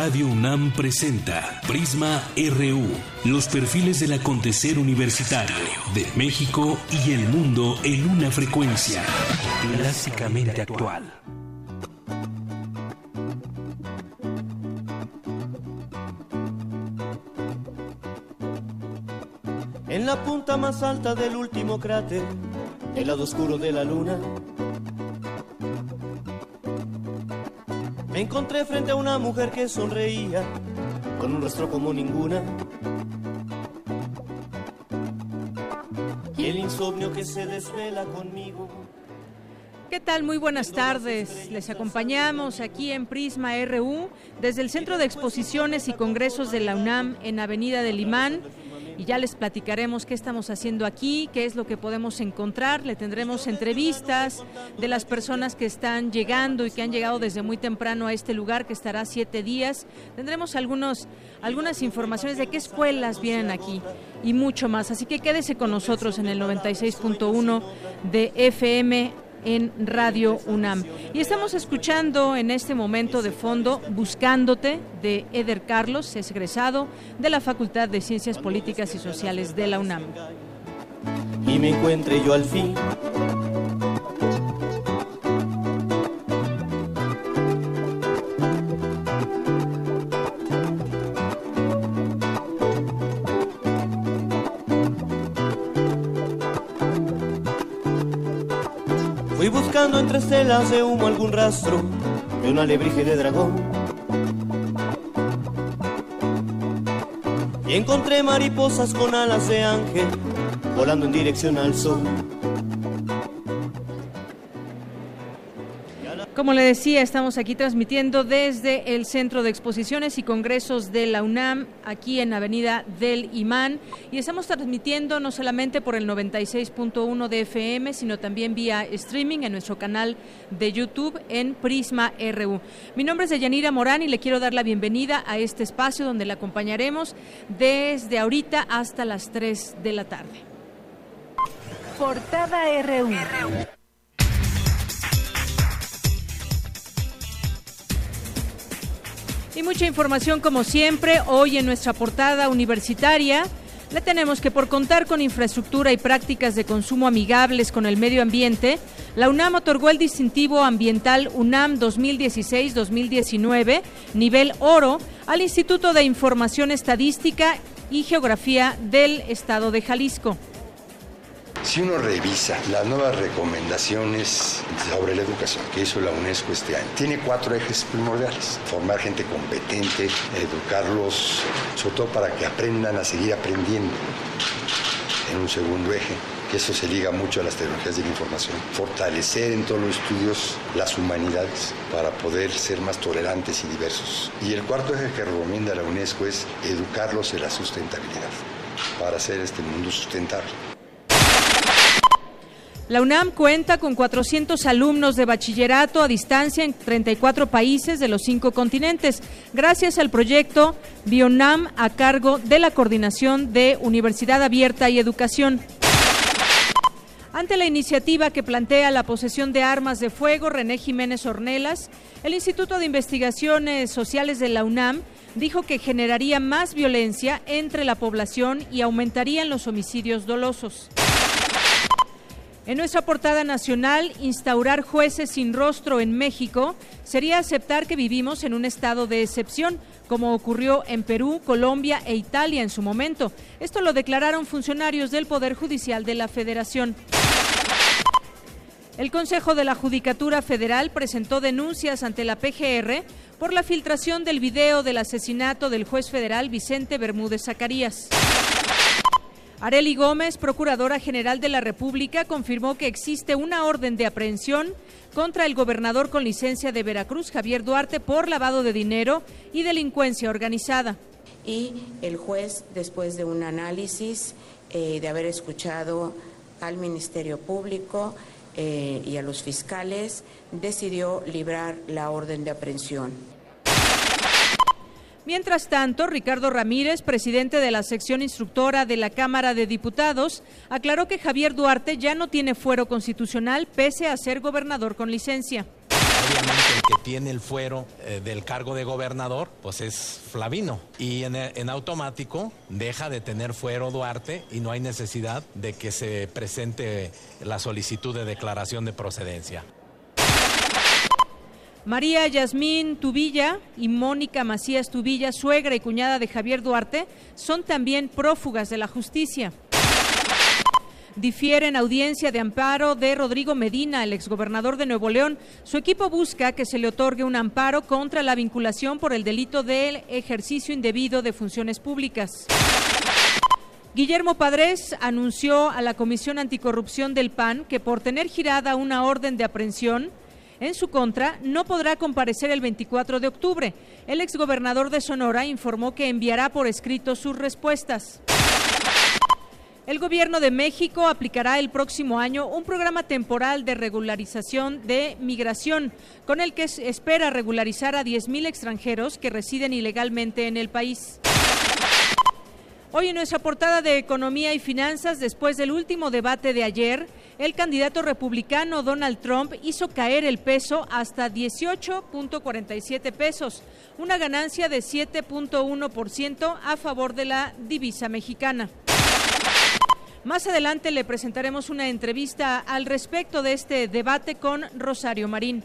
Radio UNAM presenta Prisma RU, los perfiles del acontecer universitario de México y el mundo en una frecuencia clásicamente actual. En la punta más alta del último cráter, el lado oscuro de la luna, me encontré frente a una mujer que sonreía con un rostro como ninguna. Y el insomnio que se desvela conmigo. ¿Qué tal? Muy buenas tardes. Les acompañamos aquí en Prisma RU desde el Centro de Exposiciones y Congresos de la UNAM en Avenida del Imán y ya les platicaremos qué estamos haciendo aquí, qué es lo que podemos encontrar. Le tendremos entrevistas de las personas que están llegando y que han llegado desde muy temprano a este lugar que estará siete días. Tendremos algunos, algunas informaciones de qué escuelas vienen aquí y mucho más. Así que quédese con nosotros en el 96.1 de FM en Radio UNAM. Y estamos escuchando en este momento de fondo Buscándote de Eder Carlos, es egresado de la Facultad de Ciencias Políticas y Sociales de la UNAM. Y me encuentre yo al fin buscando entre estelas de humo algún rastro de un alebrije de dragón. Y encontré mariposas con alas de ángel volando en dirección al sol. Como le decía, estamos aquí transmitiendo desde el Centro de Exposiciones y Congresos de la UNAM, aquí en Avenida del Imán, y estamos transmitiendo no solamente por el 96.1 de FM, sino también vía streaming en nuestro canal de YouTube en Prisma RU. Mi nombre es Deyanira Morán y le quiero dar la bienvenida a este espacio donde le acompañaremos desde ahorita hasta las 3 de la tarde. Portada RU. Y mucha información como siempre, hoy en nuestra portada universitaria. Le tenemos que por contar con infraestructura y prácticas de consumo amigables con el medio ambiente, la UNAM otorgó el distintivo ambiental UNAM 2016-2019, nivel oro, al Instituto de Información Estadística y Geografía del Estado de Jalisco. Si uno revisa las nuevas recomendaciones sobre la educación que hizo la UNESCO este año, tiene cuatro ejes primordiales. Formar gente competente, educarlos, sobre todo para que aprendan a seguir aprendiendo. En un segundo eje, que eso se liga mucho a las tecnologías de la información. Fortalecer en todos los estudios las humanidades para poder ser más tolerantes y diversos. Y el cuarto eje que recomienda la UNESCO es educarlos en la sustentabilidad para hacer este mundo sustentable. La UNAM cuenta con 400 alumnos de bachillerato a distancia en 34 países de los cinco continentes, gracias al proyecto BioNAM a cargo de la Coordinación de Universidad Abierta y Educación. Ante la iniciativa que plantea la posesión de armas de fuego, René Jiménez Ornelas, el Instituto de Investigaciones Sociales de la UNAM dijo que generaría más violencia entre la población y aumentarían los homicidios dolosos. En nuestra portada nacional, instaurar jueces sin rostro en México sería aceptar que vivimos en un estado de excepción, como ocurrió en Perú, Colombia e Italia en su momento. Esto lo declararon funcionarios del Poder Judicial de la Federación. El Consejo de la Judicatura Federal presentó denuncias ante la PGR por la filtración del video del asesinato del juez federal Vicente Bermúdez Zacarías. Areli Gómez, Procuradora General de la República, confirmó que existe una orden de aprehensión contra el gobernador con licencia de Veracruz, Javier Duarte, por lavado de dinero y delincuencia organizada. Y el juez, después de un análisis, eh, de haber escuchado al Ministerio Público eh, y a los fiscales, decidió librar la orden de aprehensión. Mientras tanto, Ricardo Ramírez, presidente de la sección instructora de la Cámara de Diputados, aclaró que Javier Duarte ya no tiene fuero constitucional pese a ser gobernador con licencia. Obviamente el que tiene el fuero eh, del cargo de gobernador, pues es Flavino. Y en, en, automático deja de tener fuero Duarte y no hay necesidad de que se presente la solicitud de declaración de procedencia. María Yasmín Tubilla y Mónica Macías Tubilla, suegra y cuñada de Javier Duarte, son también prófugas de la justicia. Difiere en audiencia de amparo de Rodrigo Medina, el exgobernador de Nuevo León. Su equipo busca que se le otorgue un amparo contra la vinculación por el delito del ejercicio indebido de funciones públicas. Guillermo Padres anunció a la Comisión Anticorrupción del PAN que por tener girada una orden de aprehensión en su contra, no podrá comparecer el 24 de octubre. El exgobernador de Sonora informó que enviará por escrito sus respuestas. El gobierno de México aplicará el próximo año un programa temporal de regularización de migración, con el que espera regularizar a 10.000 extranjeros que residen ilegalmente en el país. Hoy en nuestra portada de Economía y Finanzas, después del último debate de ayer, el candidato republicano Donald Trump hizo caer el peso hasta 18.47 pesos, una ganancia de 7.1% a favor de la divisa mexicana. Más adelante le presentaremos una entrevista al respecto de este debate con Rosario Marín.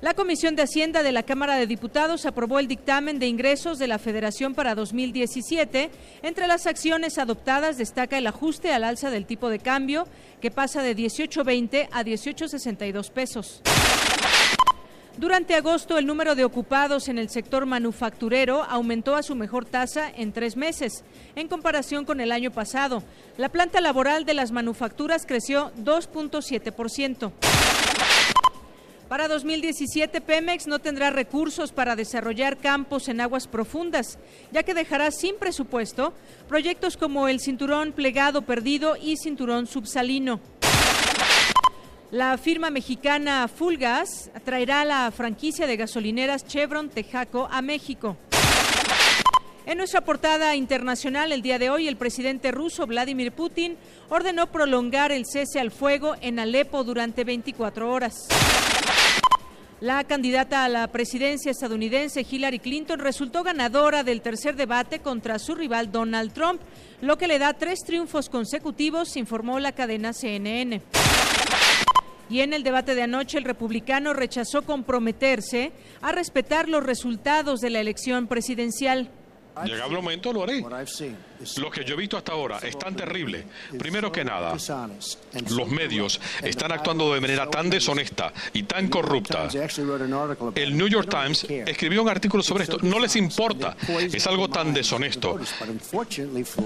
La Comisión de Hacienda de la Cámara de Diputados aprobó el dictamen de ingresos de la Federación para 2017. Entre las acciones adoptadas destaca el ajuste al alza del tipo de cambio, que pasa de 18.20 a 18.62 pesos. Durante agosto, el número de ocupados en el sector manufacturero aumentó a su mejor tasa en tres meses, en comparación con el año pasado. La planta laboral de las manufacturas creció 2.7%. Para 2017, Pemex no tendrá recursos para desarrollar campos en aguas profundas, ya que dejará sin presupuesto proyectos como el cinturón plegado perdido y cinturón subsalino. La firma mexicana Fulgas traerá la franquicia de gasolineras Chevron Tejaco a México. En nuestra portada internacional el día de hoy, el presidente ruso Vladimir Putin ordenó prolongar el cese al fuego en Alepo durante 24 horas. La candidata a la presidencia estadounidense Hillary Clinton resultó ganadora del tercer debate contra su rival Donald Trump, lo que le da tres triunfos consecutivos, informó la cadena CNN. Y en el debate de anoche, el republicano rechazó comprometerse a respetar los resultados de la elección presidencial. Llegado el momento lo haré. Lo que yo he visto hasta ahora es tan terrible. Primero que nada, los medios están actuando de manera tan deshonesta y tan corrupta. El New York Times escribió un artículo sobre esto. No les importa. Es algo tan deshonesto.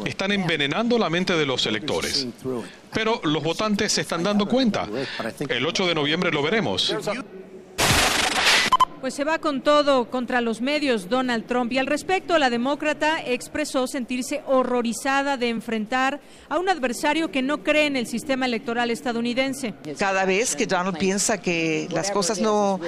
Están envenenando la mente de los electores. Pero los votantes se están dando cuenta. El 8 de noviembre lo veremos. Pues se va con todo contra los medios Donald Trump y al respecto la demócrata expresó sentirse horrorizada de enfrentar a un adversario que no cree en el sistema electoral estadounidense. Cada vez que Donald piensa que las cosas no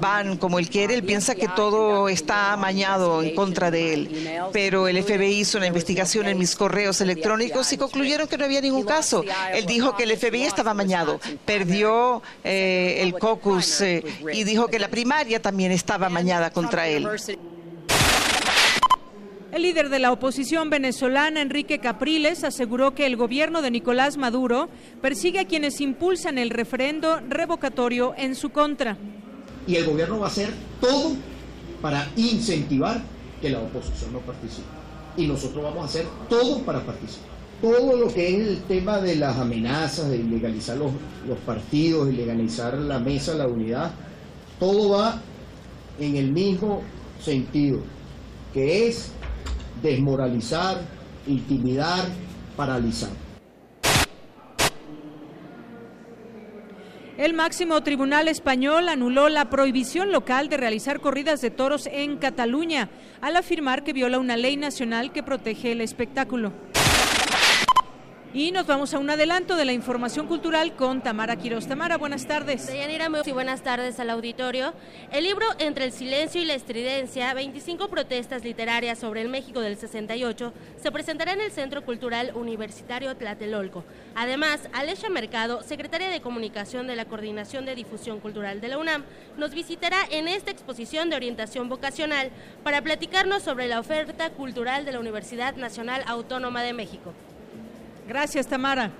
van como él quiere, él piensa que todo está amañado en contra de él. Pero el FBI hizo una investigación en mis correos electrónicos y concluyeron que no había ningún caso. Él dijo que el FBI estaba amañado, perdió eh, el caucus eh, y dijo que la primaria también estaba mañada contra él. El líder de la oposición venezolana, Enrique Capriles, aseguró que el gobierno de Nicolás Maduro persigue a quienes impulsan el referendo revocatorio en su contra. Y el gobierno va a hacer todo para incentivar que la oposición no participe. Y nosotros vamos a hacer todo para participar. Todo lo que es el tema de las amenazas, de ilegalizar los, los partidos, ilegalizar la mesa, la unidad, todo va en el mismo sentido, que es desmoralizar, intimidar, paralizar. El máximo tribunal español anuló la prohibición local de realizar corridas de toros en Cataluña, al afirmar que viola una ley nacional que protege el espectáculo. Y nos vamos a un adelanto de la información cultural con Tamara Quiroz. Tamara, buenas tardes. Deyanira, muy buenas tardes al auditorio. El libro Entre el silencio y la estridencia, 25 protestas literarias sobre el México del 68, se presentará en el Centro Cultural Universitario Tlatelolco. Además, Alesha Mercado, secretaria de Comunicación de la Coordinación de Difusión Cultural de la UNAM, nos visitará en esta exposición de orientación vocacional para platicarnos sobre la oferta cultural de la Universidad Nacional Autónoma de México. Gracias, Tamara.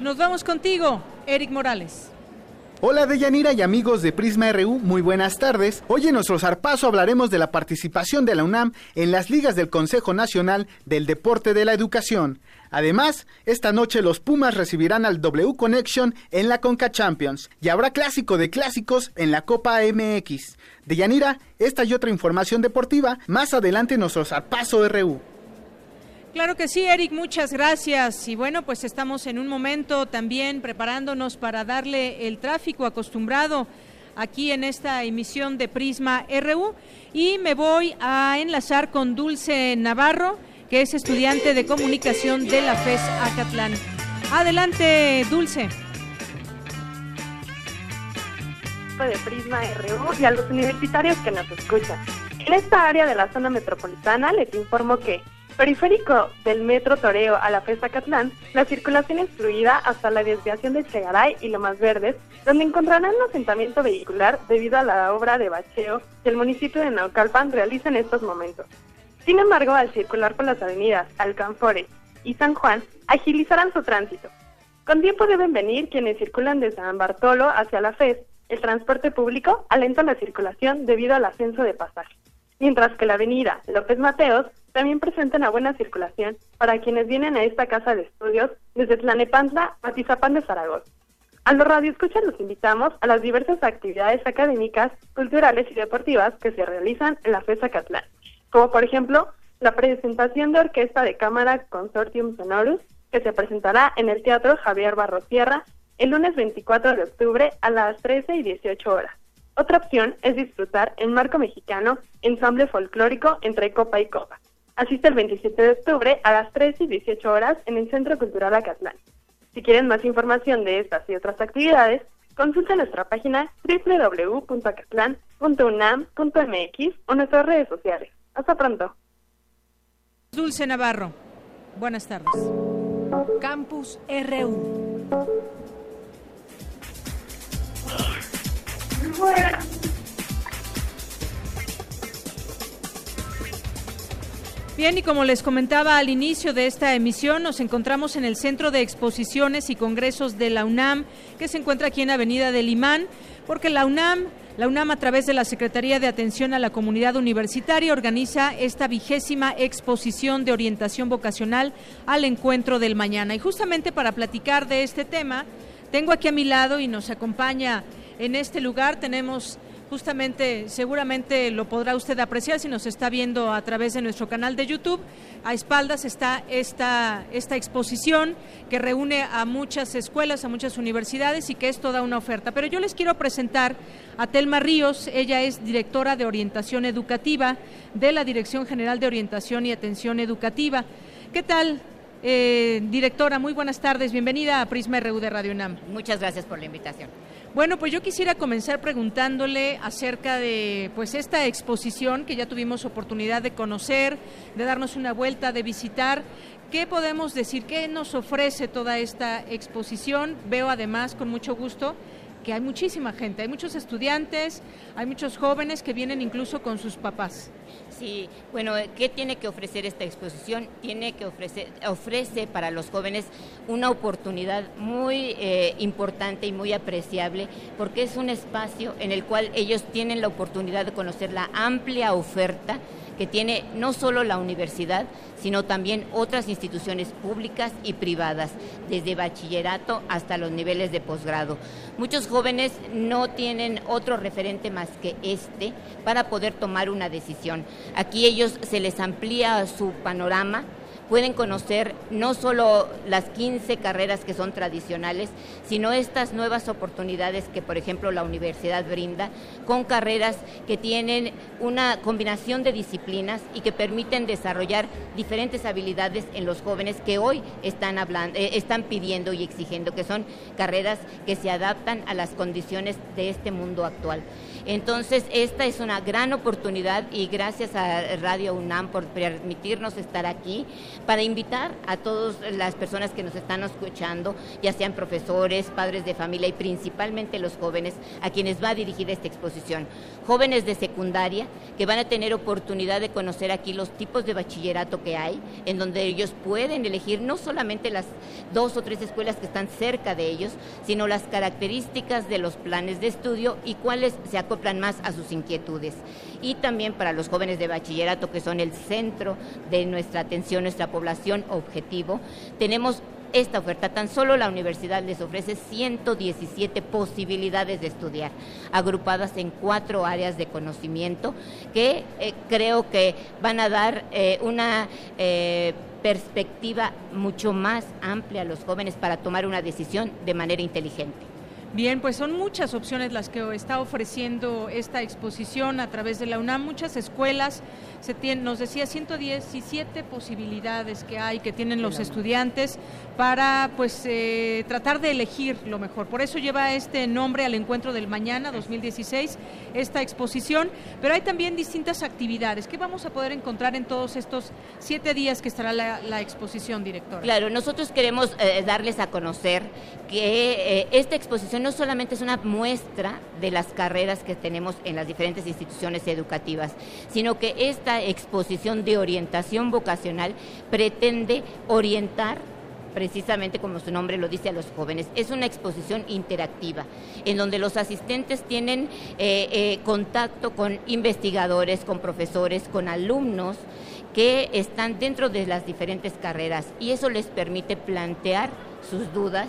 Nos vamos contigo, Eric Morales. Hola Deyanira y amigos de Prisma RU, muy buenas tardes. Hoy en nuestro zarpazo hablaremos de la participación de la UNAM en las ligas del Consejo Nacional del Deporte de la Educación. Además, esta noche los Pumas recibirán al W Connection en la Conca Champions y habrá clásico de clásicos en la Copa MX. Deyanira, esta y otra información deportiva más adelante en nuestro zarpazo RU. Claro que sí, Eric, muchas gracias. Y bueno, pues estamos en un momento también preparándonos para darle el tráfico acostumbrado aquí en esta emisión de Prisma RU. Y me voy a enlazar con Dulce Navarro, que es estudiante de comunicación de la FES Acatlán. Adelante, Dulce. de Prisma RU y a los universitarios que nos escuchan. En esta área de la zona metropolitana les informo que Periférico del Metro Toreo a la FESA Catlán, la circulación es fluida hasta la desviación de Chegaray y Lomas Verdes, donde encontrarán un asentamiento vehicular debido a la obra de bacheo que el municipio de Naucalpan realiza en estos momentos. Sin embargo, al circular por las avenidas Alcanfores y San Juan, agilizarán su tránsito. Con tiempo deben venir quienes circulan de San Bartolo hacia la FES. El transporte público alenta la circulación debido al ascenso de pasaje mientras que la avenida López Mateos también presenta una buena circulación para quienes vienen a esta casa de estudios desde Tlanepantla a Tizapán de Zaragoza. A los radioescuchas los invitamos a las diversas actividades académicas, culturales y deportivas que se realizan en la FESA Catlán, como por ejemplo la presentación de Orquesta de Cámara Consortium Sonorus, que se presentará en el Teatro Javier Barrosierra el lunes 24 de octubre a las 13 y 18 horas. Otra opción es disfrutar el marco mexicano ensamble folclórico entre copa y copa. Asiste el 27 de octubre a las 13 y 18 horas en el Centro Cultural Acatlán. Si quieren más información de estas y otras actividades, consulta nuestra página www.acatlán.unam.mx o nuestras redes sociales. Hasta pronto. Dulce Navarro, buenas tardes. Campus RU. Bien, y como les comentaba al inicio de esta emisión, nos encontramos en el Centro de Exposiciones y Congresos de la UNAM, que se encuentra aquí en Avenida del Imán, porque la UNAM, la UNAM a través de la Secretaría de Atención a la Comunidad Universitaria organiza esta vigésima exposición de orientación vocacional al encuentro del mañana. Y justamente para platicar de este tema, tengo aquí a mi lado y nos acompaña en este lugar tenemos justamente, seguramente lo podrá usted apreciar si nos está viendo a través de nuestro canal de YouTube. A espaldas está esta, esta exposición que reúne a muchas escuelas, a muchas universidades y que es toda una oferta. Pero yo les quiero presentar a Telma Ríos, ella es directora de orientación educativa de la Dirección General de Orientación y Atención Educativa. ¿Qué tal, eh, directora? Muy buenas tardes, bienvenida a Prisma RU de Radio UNAM. Muchas gracias por la invitación. Bueno, pues yo quisiera comenzar preguntándole acerca de pues esta exposición que ya tuvimos oportunidad de conocer, de darnos una vuelta, de visitar. ¿Qué podemos decir? ¿Qué nos ofrece toda esta exposición? Veo además con mucho gusto que hay muchísima gente, hay muchos estudiantes, hay muchos jóvenes que vienen incluso con sus papás. Sí, bueno, ¿qué tiene que ofrecer esta exposición? Tiene que ofrecer, ofrece para los jóvenes una oportunidad muy eh, importante y muy apreciable porque es un espacio en el cual ellos tienen la oportunidad de conocer la amplia oferta que tiene no solo la universidad, sino también otras instituciones públicas y privadas, desde bachillerato hasta los niveles de posgrado. Muchos jóvenes no tienen otro referente más que este para poder tomar una decisión. Aquí ellos se les amplía su panorama pueden conocer no solo las 15 carreras que son tradicionales, sino estas nuevas oportunidades que, por ejemplo, la universidad brinda, con carreras que tienen una combinación de disciplinas y que permiten desarrollar diferentes habilidades en los jóvenes que hoy están, hablando, eh, están pidiendo y exigiendo, que son carreras que se adaptan a las condiciones de este mundo actual. Entonces, esta es una gran oportunidad y gracias a Radio UNAM por permitirnos estar aquí para invitar a todas las personas que nos están escuchando, ya sean profesores, padres de familia y principalmente los jóvenes a quienes va dirigida esta exposición. Jóvenes de secundaria que van a tener oportunidad de conocer aquí los tipos de bachillerato que hay, en donde ellos pueden elegir no solamente las dos o tres escuelas que están cerca de ellos, sino las características de los planes de estudio y cuáles se acoplan más a sus inquietudes. Y también para los jóvenes de bachillerato, que son el centro de nuestra atención, nuestra población objetivo, tenemos esta oferta. Tan solo la universidad les ofrece 117 posibilidades de estudiar, agrupadas en cuatro áreas de conocimiento que eh, creo que van a dar eh, una eh, perspectiva mucho más amplia a los jóvenes para tomar una decisión de manera inteligente. Bien, pues son muchas opciones las que está ofreciendo esta exposición a través de la UNAM, muchas escuelas, se tiene, nos decía 117 posibilidades que hay, que tienen los estudiantes para pues eh, tratar de elegir lo mejor. Por eso lleva este nombre al encuentro del mañana 2016, esta exposición, pero hay también distintas actividades. ¿Qué vamos a poder encontrar en todos estos siete días que estará la, exposición, directora? Claro, nosotros queremos eh, darles a conocer que eh, esta exposición no solamente es una muestra de las carreras que tenemos en las diferentes instituciones educativas, sino que esta exposición de orientación vocacional pretende orientar precisamente como su nombre lo dice a los jóvenes. Es una exposición interactiva en donde los asistentes tienen eh, eh, contacto con investigadores, con profesores, con alumnos que están dentro de las diferentes carreras y eso les permite plantear sus dudas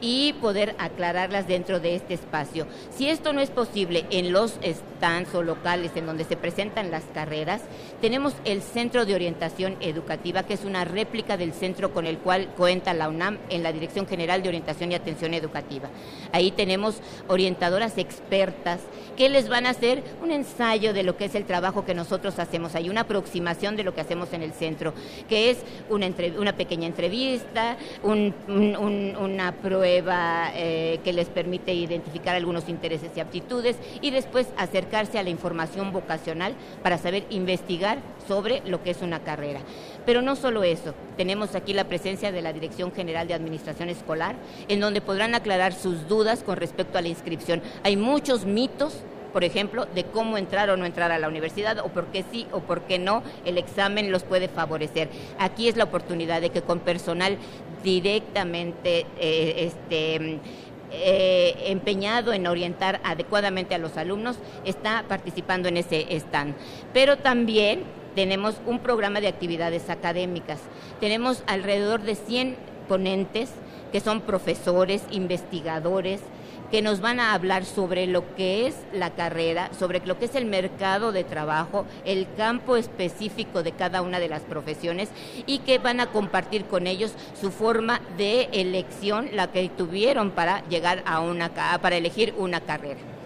y poder aclararlas dentro de este espacio. Si esto no es posible en los stands o locales en donde se presentan las carreras, tenemos el Centro de Orientación Educativa, que es una réplica del centro con el cual cuenta la UNAM en la Dirección General de Orientación y Atención Educativa. Ahí tenemos orientadoras expertas que les van a hacer un ensayo de lo que es el trabajo que nosotros hacemos ahí, una aproximación de lo que hacemos en el centro, que es una, una pequeña entrevista, una prueba eh, que les permite identificar algunos intereses y aptitudes y después acercarse a la información vocacional para saber investigar sobre lo que es una carrera. Pero no solo eso, tenemos aquí la presencia de la Dirección General de Administración Escolar, en donde podrán aclarar sus dudas con respecto a la inscripción. Hay muchos mitos por ejemplo, de cómo entrar o no entrar a la universidad o por qué sí o por qué no el examen los puede favorecer. Aquí es la oportunidad de que con personal directamente eh, este, eh, empeñado en orientar adecuadamente a los alumnos está participando en ese stand. Pero también tenemos un programa de actividades académicas. Tenemos alrededor de 100 ponentes que son profesores, investigadores, que nos van a hablar sobre lo que es la carrera, sobre lo que es el mercado de trabajo, el campo específico de cada una de las profesiones y que van a compartir con ellos su forma de elección, la que tuvieron para llegar a una para elegir una carrera.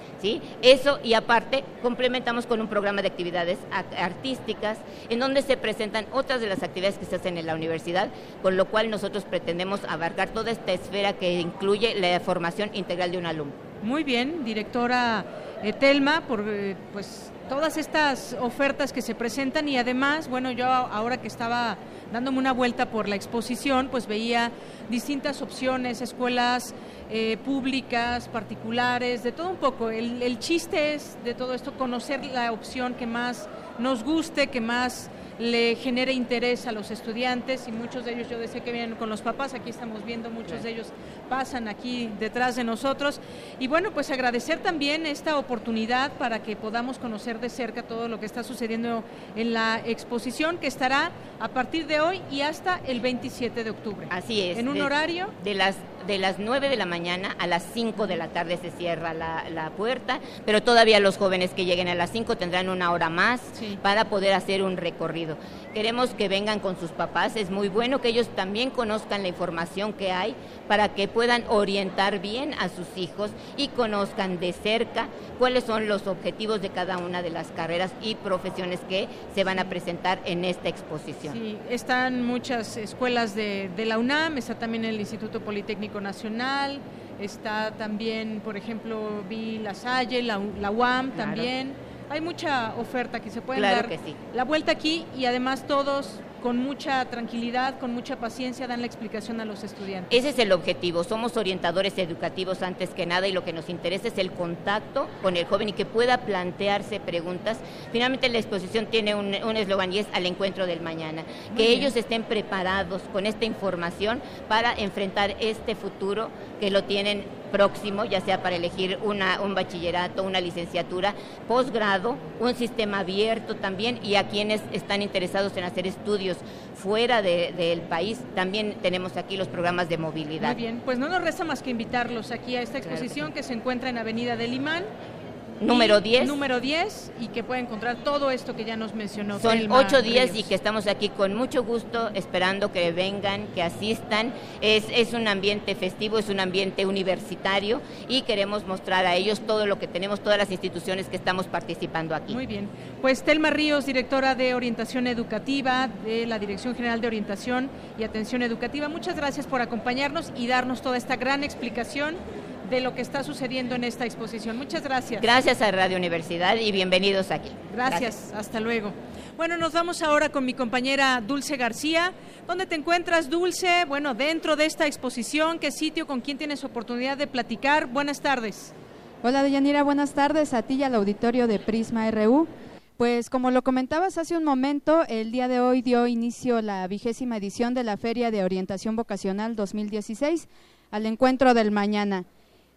Eso y aparte complementamos con un programa de actividades artísticas en donde se presentan otras de las actividades que se hacen en la universidad, con lo cual nosotros pretendemos abarcar toda esta esfera que incluye la formación integral de un alumno. Muy bien, directora Telma, por eh, pues todas estas ofertas que se presentan y además, bueno, yo ahora que estaba dándome una vuelta por la exposición, pues veía distintas opciones, escuelas eh, públicas, particulares, de todo un poco. El, el chiste es de todo esto conocer la opción que más nos guste, que más le genere interés a los estudiantes y muchos de ellos yo decía que vienen con los papás, aquí estamos viendo muchos de ellos pasan aquí detrás de nosotros y bueno pues agradecer también esta oportunidad para que podamos conocer de cerca todo lo que está sucediendo en la exposición que estará a partir de hoy y hasta el 27 de octubre. Así es. En un horario de las de las 9 de la mañana a las 5 de la tarde se cierra la, la puerta, pero todavía los jóvenes que lleguen a las 5 tendrán una hora más para poder hacer un recorrido. Queremos que vengan con sus papás, es muy bueno que ellos también conozcan la información que hay para que puedan orientar bien a sus hijos y conozcan de cerca cuáles son los objetivos de cada una de las carreras y profesiones que se van a presentar en esta exposición. Sí, están muchas escuelas de, la UNAM, está también el Instituto Politécnico Nacional, está también, por ejemplo, vi La Salle, la, UAM también. Hay mucha oferta que se puede dar la vuelta aquí y además todos con mucha tranquilidad, con mucha paciencia dan la explicación a los estudiantes. Ese es el objetivo, somos orientadores educativos antes que nada y lo que nos interesa es el contacto con el joven y que pueda plantearse preguntas. Finalmente la exposición tiene un eslogan y es al encuentro del mañana, que ellos estén preparados con esta información para enfrentar este futuro que lo tienen próximo, ya sea para elegir una, un bachillerato, una licenciatura, posgrado, un sistema abierto también y a quienes están interesados en hacer estudios fuera del país, también tenemos aquí los programas de movilidad. Muy bien, pues no nos resta más que invitarlos aquí a esta exposición que, que se encuentra en Avenida del Imán Número 10. Número 10 y que puede encontrar todo esto que ya nos mencionó. Son ocho días y que estamos aquí con mucho gusto esperando que vengan, que asistan. Es, es un ambiente festivo, es un ambiente universitario y queremos mostrar a ellos todo lo que tenemos, todas las instituciones que estamos participando aquí. Muy bien. Pues Telma Ríos, directora de Orientación Educativa de la Dirección General de Orientación y Atención Educativa, muchas gracias por acompañarnos y darnos toda esta gran explicación de lo que está sucediendo en esta exposición. Muchas gracias. Gracias a Radio Universidad y bienvenidos aquí. Gracias, hasta luego. Bueno, nos vamos ahora con mi compañera Dulce García. ¿Dónde te encuentras, Dulce? Bueno, dentro de esta exposición, ¿qué sitio, con quién tienes oportunidad de platicar? Buenas tardes. Hola, Deyanira, buenas tardes a ti y al auditorio de Prisma RU. Pues como lo comentabas hace un momento, el día de hoy dio inicio la vigésima edición de la Feria de Orientación Vocacional 2016 al encuentro del mañana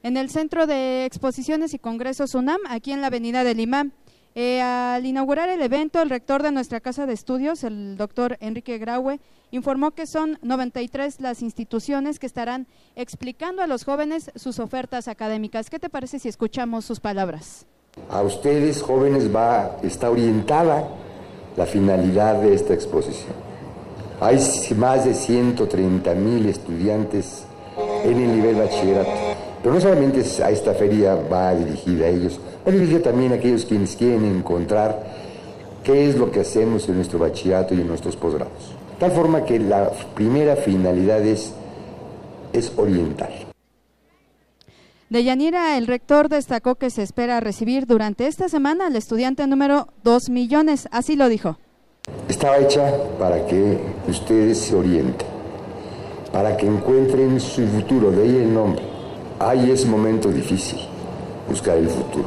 en el Centro de Exposiciones y Congresos UNAM, aquí en la Avenida del Imán. Eh, al inaugurar el evento, el rector de nuestra casa de estudios, el doctor Enrique Graue, informó que son 93 las instituciones que estarán explicando a los jóvenes sus ofertas académicas. ¿Qué te parece si escuchamos sus palabras? A ustedes, jóvenes, va, está orientada la finalidad de esta exposición. Hay más de 130 mil estudiantes en el nivel bachillerato pero no solamente a esta feria va dirigida a ellos, va dirigida también a aquellos quienes quieren encontrar qué es lo que hacemos en nuestro bachillerato y en nuestros posgrados. Tal forma que la primera finalidad es, es orientar. De Yanira, el rector destacó que se espera recibir durante esta semana al estudiante número 2 millones, así lo dijo. Estaba hecha para que ustedes se orienten, para que encuentren su futuro, de ahí el nombre Ahí es momento difícil buscar el futuro.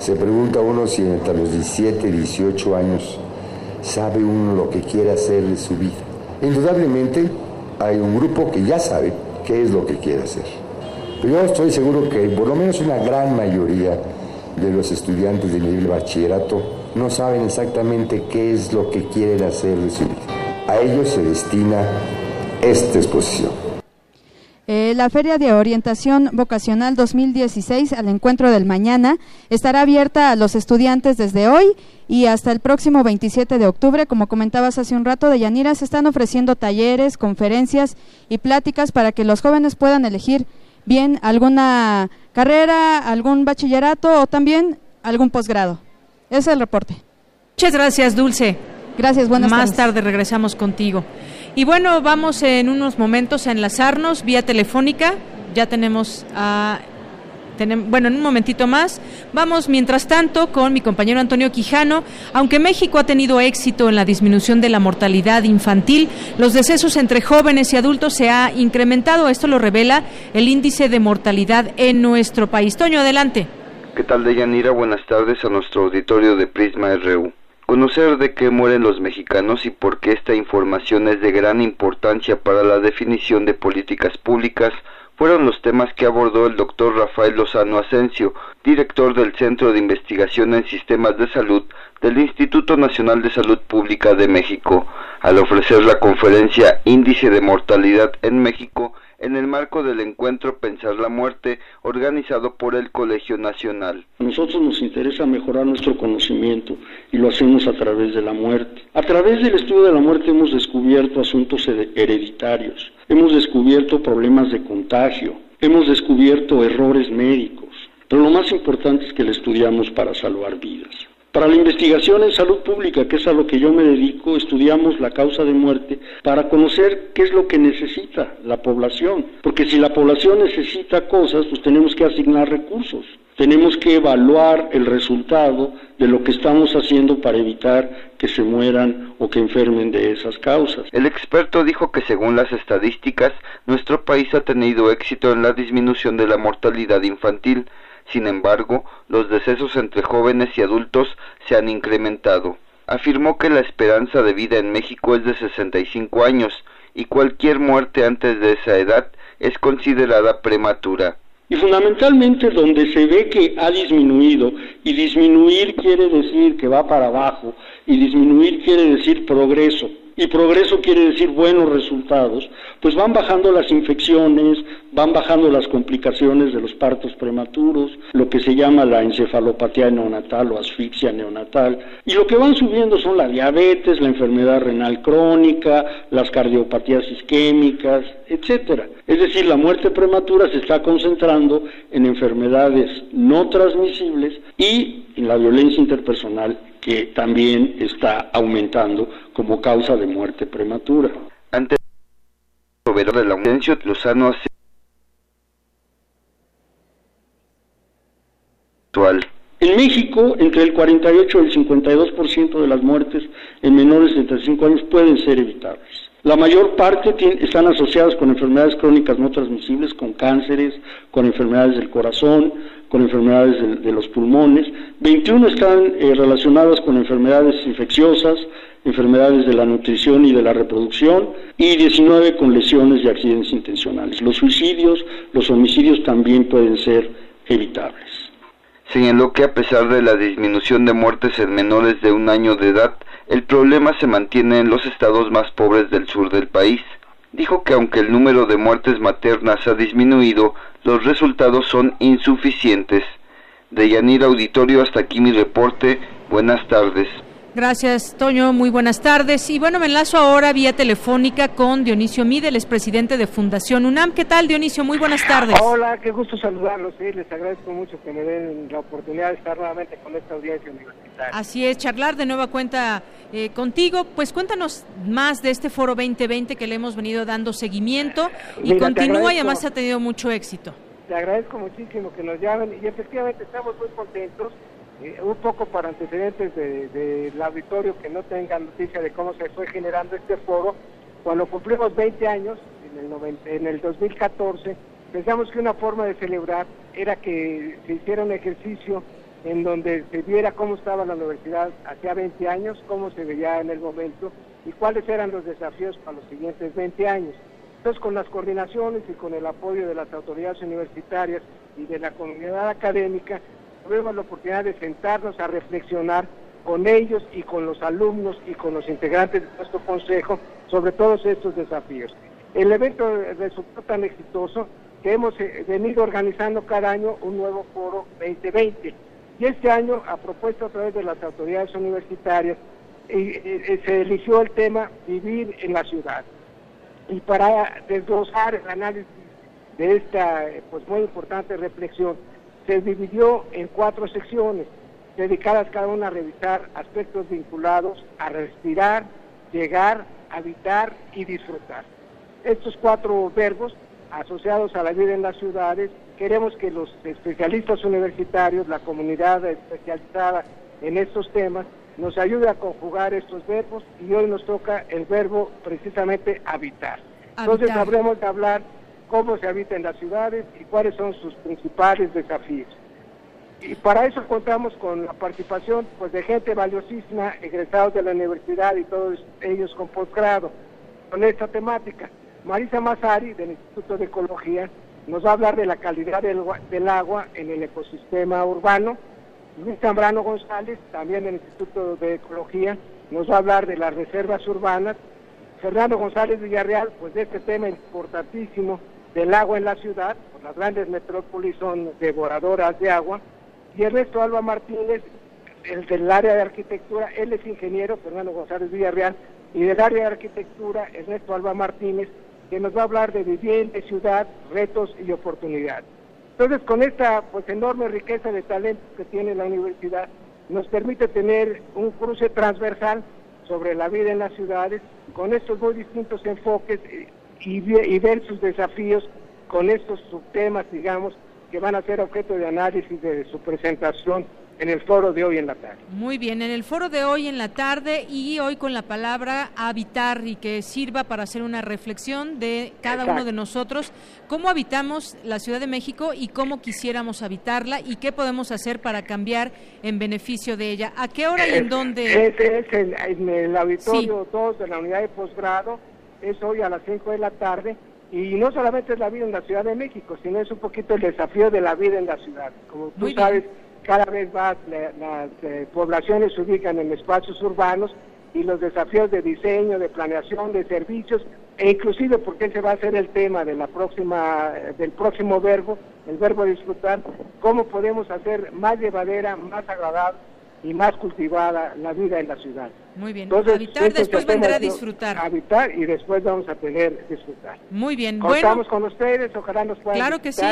Se pregunta uno si entre los 17, 18 años sabe uno lo que quiere hacer de su vida. Indudablemente hay un grupo que ya sabe qué es lo que quiere hacer. Pero yo estoy seguro que por lo menos una gran mayoría de los estudiantes de nivel bachillerato no saben exactamente qué es lo que quieren hacer de su vida. A ellos se destina esta exposición. Eh, la Feria de Orientación Vocacional 2016 al encuentro del mañana estará abierta a los estudiantes desde hoy y hasta el próximo 27 de octubre. Como comentabas hace un rato, de Yanira, se están ofreciendo talleres, conferencias y pláticas para que los jóvenes puedan elegir bien alguna carrera, algún bachillerato o también algún posgrado. Ese es el reporte. Muchas gracias, Dulce. Gracias, buenas Más tarde regresamos contigo. Y bueno, vamos en unos momentos a enlazarnos vía telefónica. Ya tenemos a bueno, en un momentito más. Vamos, mientras tanto, con mi compañero Antonio Quijano. Aunque México ha tenido éxito en la disminución de la mortalidad infantil, los decesos entre jóvenes y adultos se ha incrementado. Esto lo revela el índice de mortalidad en nuestro país. Toño, adelante. ¿Qué tal, Deyanira? Buenas tardes a nuestro auditorio de Prisma RU. Conocer de qué mueren los mexicanos y por qué esta información es de gran importancia para la definición de políticas públicas fueron los temas que abordó el doctor Rafael Lozano Asensio, director del Centro de Investigación en Sistemas de Salud del Instituto Nacional de Salud Pública de México, al ofrecer la conferencia Índice de Mortalidad en México en el marco del encuentro Pensar la Muerte organizado por el Colegio Nacional. A nosotros nos interesa mejorar nuestro conocimiento y lo hacemos a través de la muerte. A través del estudio de la muerte hemos descubierto asuntos hereditarios, hemos descubierto problemas de contagio, hemos descubierto errores médicos, pero lo más importante es que lo estudiamos para salvar vidas. Para la investigación en salud pública, que es a lo que yo me dedico, estudiamos la causa de muerte para conocer qué es lo que necesita la población. Porque si la población necesita cosas, pues tenemos que asignar recursos. Tenemos que evaluar el resultado de lo que estamos haciendo para evitar que se mueran o que enfermen de esas causas. El experto dijo que según las estadísticas, nuestro país ha tenido éxito en la disminución de la mortalidad infantil sin embargo, los decesos entre jóvenes y adultos se han incrementado. Afirmó que la esperanza de vida en México es de 65 años y cualquier muerte antes de esa edad es considerada prematura. Y fundamentalmente donde se ve que ha disminuido, y disminuir quiere decir que va para abajo, y disminuir quiere decir progreso y progreso quiere decir buenos resultados, pues van bajando las infecciones, van bajando las complicaciones de los partos prematuros, lo que se llama la encefalopatía neonatal o asfixia neonatal, y lo que van subiendo son la diabetes, la enfermedad renal crónica, las cardiopatías isquémicas, etcétera. Es decir, la muerte prematura se está concentrando en enfermedades no transmisibles y en la violencia interpersonal que también está aumentando como causa de muerte prematura. Antes de la Lozano En México, entre el 48 y el 52% de las muertes en menores de 35 años pueden ser evitables. La mayor parte están asociadas con enfermedades crónicas no transmisibles, con cánceres, con enfermedades del corazón, con enfermedades de, los pulmones. 21 están eh, relacionadas con enfermedades infecciosas, enfermedades de la nutrición y de la reproducción, y 19 con lesiones y accidentes intencionales. Los suicidios, los homicidios también pueden ser evitables. Señaló que a pesar de la disminución de muertes en menores de un año de edad, el problema se mantiene en los estados más pobres del sur del país. Dijo que aunque el número de muertes maternas ha disminuido, los resultados son insuficientes. De Yanir Auditorio hasta aquí mi reporte. Buenas tardes. Gracias, Toño. Muy buenas tardes. Y bueno, me enlazo ahora vía telefónica con Dionisio Midel, es presidente de Fundación UNAM. ¿Qué tal, Dionisio? Muy buenas tardes. Hola, qué gusto saludarlos. Sí, les agradezco mucho que me den la oportunidad de estar nuevamente con esta audiencia universitaria. Así es, charlar de nueva cuenta eh, contigo. Pues cuéntanos más de este foro 2020 que le hemos venido dando seguimiento y continúa y además ha tenido mucho éxito. Te agradezco muchísimo que nos llamen y efectivamente estamos muy contentos eh, un poco para antecedentes del auditorio que no tengan noticia de cómo se fue generando este foro, cuando cumplimos 20 años, en el, en el 2014, pensamos que una forma de celebrar era que se hiciera un ejercicio en donde se viera cómo estaba la universidad hacía 20 años, cómo se veía en el momento y cuáles eran los desafíos para los siguientes 20 años. Entonces, con las coordinaciones y con el apoyo de las autoridades universitarias y de la comunidad académica, tuvimos la oportunidad de sentarnos a reflexionar con ellos y con los alumnos y con los integrantes de nuestro consejo sobre todos estos desafíos. El evento resultó tan exitoso que hemos eh, venido organizando cada año un nuevo foro 2020. Y este año, a propuesta a través de las autoridades universitarias, se eligió el tema vivir en la ciudad. Y para desglosar el análisis de esta pues muy importante reflexión, se dividió en cuatro secciones, dedicadas cada una a revisar aspectos vinculados a respirar, llegar, habitar y disfrutar. Estos cuatro verbos asociados a la vida en las ciudades, queremos que los especialistas universitarios, la comunidad especializada en estos temas, nos ayude a conjugar estos verbos y hoy nos toca el verbo precisamente habitar. Entonces habremos de hablar cómo se habita en las ciudades y cuáles son sus principales desafíos. Y para eso contamos con la participación pues, de gente valiosísima, egresados de la universidad y todos ellos con posgrado, con esta temática. Marisa Mazari, del Instituto de Ecología, nos va a hablar de la calidad del, agua en el ecosistema urbano. Luis Zambrano González, también del Instituto de Ecología, nos va a hablar de las reservas urbanas. Fernando González Villarreal, pues de este tema importantísimo del agua en la ciudad, pues las grandes metrópolis son devoradoras de agua, y Ernesto Alba Martínez, el del área de arquitectura, él es ingeniero, Fernando González Villarreal, y del área de arquitectura, Ernesto Alba Martínez, que nos va a hablar de vivienda, ciudad, retos y oportunidades. Entonces, con esta pues enorme riqueza de talento que tiene la universidad, nos permite tener un cruce transversal sobre la vida en las ciudades, con estos muy distintos enfoques y, y ver sus desafíos con estos subtemas, digamos, que van a ser objeto de análisis de su presentación en el foro de hoy en la tarde. Muy bien, en el foro de hoy en la tarde y hoy con la palabra habitar y que sirva para hacer una reflexión de cada uno de nosotros, cómo habitamos la Ciudad de México y cómo quisiéramos habitarla y qué podemos hacer para cambiar en beneficio de ella. ¿A qué hora y en dónde? Ese es el, en el auditorio 2 de la unidad de posgrado, es hoy a las 5 de la tarde. Y no solamente es la vida en la Ciudad de México, sino es un poquito el desafío de la vida en la ciudad. Como tú sabes, cada vez más las eh, poblaciones se ubican en espacios urbanos y los desafíos de diseño, de planeación, de servicios, e inclusive porque ese va a ser el tema de la próxima, del próximo verbo, el verbo disfrutar, cómo podemos hacer más llevadera, más agradable y más cultivada la vida en la ciudad. Muy bien. habitar, después vendrá a disfrutar. Habitar y después vamos a tener disfrutar. Muy bien. Contamos con ustedes, ojalá nos puedan Claro que sí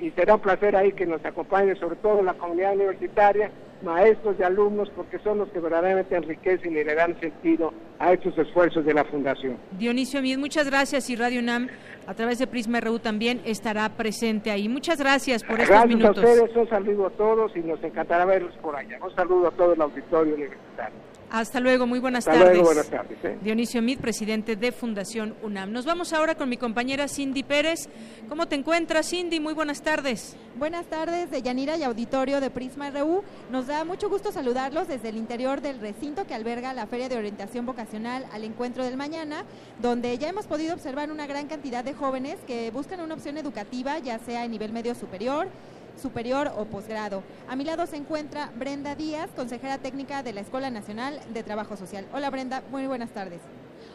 y será un placer ahí que nos acompañe, sobre todo la comunidad universitaria, maestros y alumnos, porque son los que verdaderamente enriquecen y le dan sentido a estos esfuerzos de la Fundación. Dionisio Mid, muchas gracias y Radio UNAM a través de Prisma RU también estará presente ahí. Muchas gracias por estos minutos. Gracias a ustedes, un saludo a todos y nos encantará verlos por allá. Un saludo a todo el auditorio universitario. Hasta luego, muy buenas Hasta tardes. Luego, buenas tardes ¿eh? Dionisio Mid, presidente de Fundación UNAM. Nos vamos ahora con mi compañera Cindy Pérez. ¿Cómo te encuentras, Cindy? Muy buenas tardes. Buenas tardes, de Yanira y auditorio de Prisma RU. Nos da mucho gusto saludarlos desde el interior del recinto que alberga la Feria de Orientación Vocacional al Encuentro del Mañana, donde ya hemos podido observar una gran cantidad de jóvenes que buscan una opción educativa, ya sea en nivel medio superior, superior o posgrado. A mi lado se encuentra Brenda Díaz, consejera técnica de la Escuela Nacional de Trabajo Social. Hola Brenda, muy buenas tardes.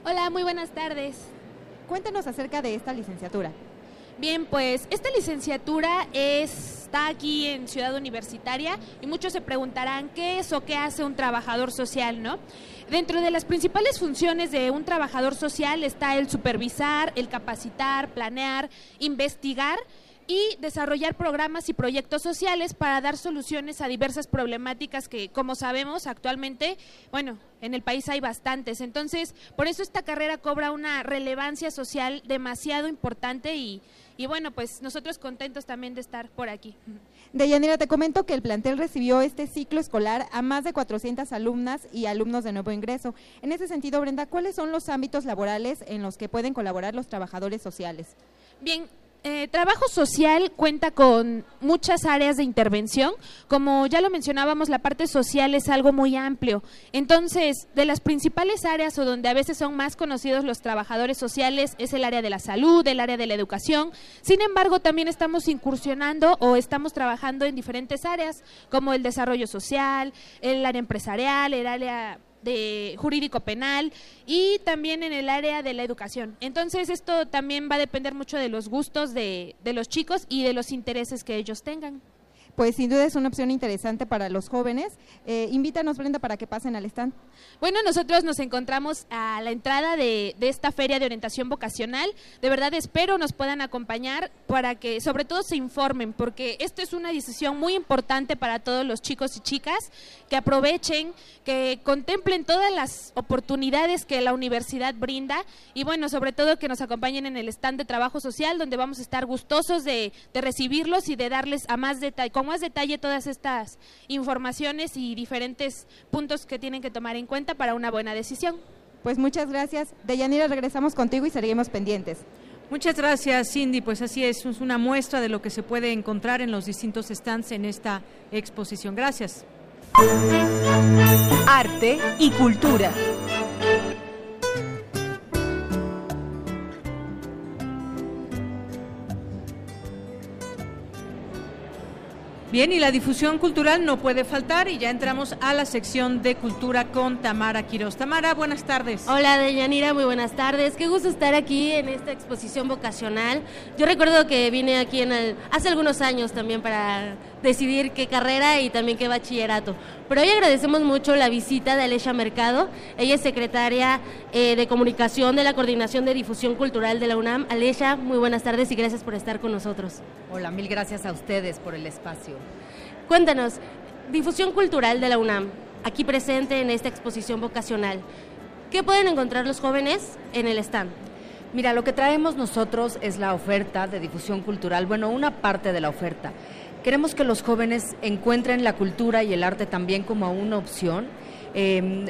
Hola, muy buenas tardes. Cuéntanos acerca de esta licenciatura. Bien, pues esta licenciatura está aquí en Ciudad Universitaria y muchos se preguntarán qué es o qué hace un trabajador social, ¿no? Dentro de las principales funciones de un trabajador social está el supervisar, el capacitar, planear, investigar y desarrollar programas y proyectos sociales para dar soluciones a diversas problemáticas que, como sabemos, actualmente, bueno, en el país hay bastantes. Entonces, por eso esta carrera cobra una relevancia social demasiado importante y, y bueno, pues nosotros contentos también de estar por aquí. Deyanira, te comento que el plantel recibió este ciclo escolar a más de 400 alumnas y alumnos de nuevo ingreso. En ese sentido, Brenda, ¿cuáles son los ámbitos laborales en los que pueden colaborar los trabajadores sociales? Bien, eh, trabajo social cuenta con muchas áreas de intervención. Como ya lo mencionábamos, la parte social es algo muy amplio. Entonces, de las principales áreas o donde a veces son más conocidos los trabajadores sociales es el área de la salud, el área de la educación. Sin embargo, también estamos incursionando o estamos trabajando en diferentes áreas, como el desarrollo social, el área empresarial, el área de jurídico penal y también en el área de la educación. Entonces esto también va a depender mucho de los gustos de, de los chicos y de los intereses que ellos tengan pues sin duda es una opción interesante para los jóvenes. Eh, invítanos, Brenda, para que pasen al stand. Bueno, nosotros nos encontramos a la entrada de, de, esta feria de orientación vocacional. De verdad espero nos puedan acompañar para que sobre todo se informen, porque esto es una decisión muy importante para todos los chicos y chicas, que aprovechen, que contemplen todas las oportunidades que la universidad brinda y bueno, sobre todo que nos acompañen en el stand de trabajo social, donde vamos a estar gustosos de, de recibirlos y de darles a más detalle más detalle todas estas informaciones y diferentes puntos que tienen que tomar en cuenta para una buena decisión. Pues muchas gracias. Deyanira, regresamos contigo y seguimos pendientes. Muchas gracias, Cindy. Pues así es, es una muestra de lo que se puede encontrar en los distintos stands en esta exposición. Gracias. Arte y cultura. Bien, y la difusión cultural no puede faltar y ya entramos a la sección de cultura con Tamara Quiroz. Tamara, buenas tardes. Hola, Deyanira, muy buenas tardes. Qué gusto estar aquí en esta exposición vocacional. Yo recuerdo que vine aquí en el, hace algunos años también para decidir qué carrera y también qué bachillerato. Pero hoy agradecemos mucho la visita de Alesha Mercado. Ella es secretaria eh, de Comunicación de la Coordinación de Difusión Cultural de la UNAM. Alesha, muy buenas tardes y gracias por estar con nosotros. Hola, mil gracias a ustedes por el espacio. Cuéntanos, difusión cultural de la UNAM, aquí presente en esta exposición vocacional. ¿Qué pueden encontrar los jóvenes en el stand? Mira, lo que traemos nosotros es la oferta de difusión cultural, bueno, una parte de la oferta. Queremos que los jóvenes encuentren la cultura y el arte también como una opción, em,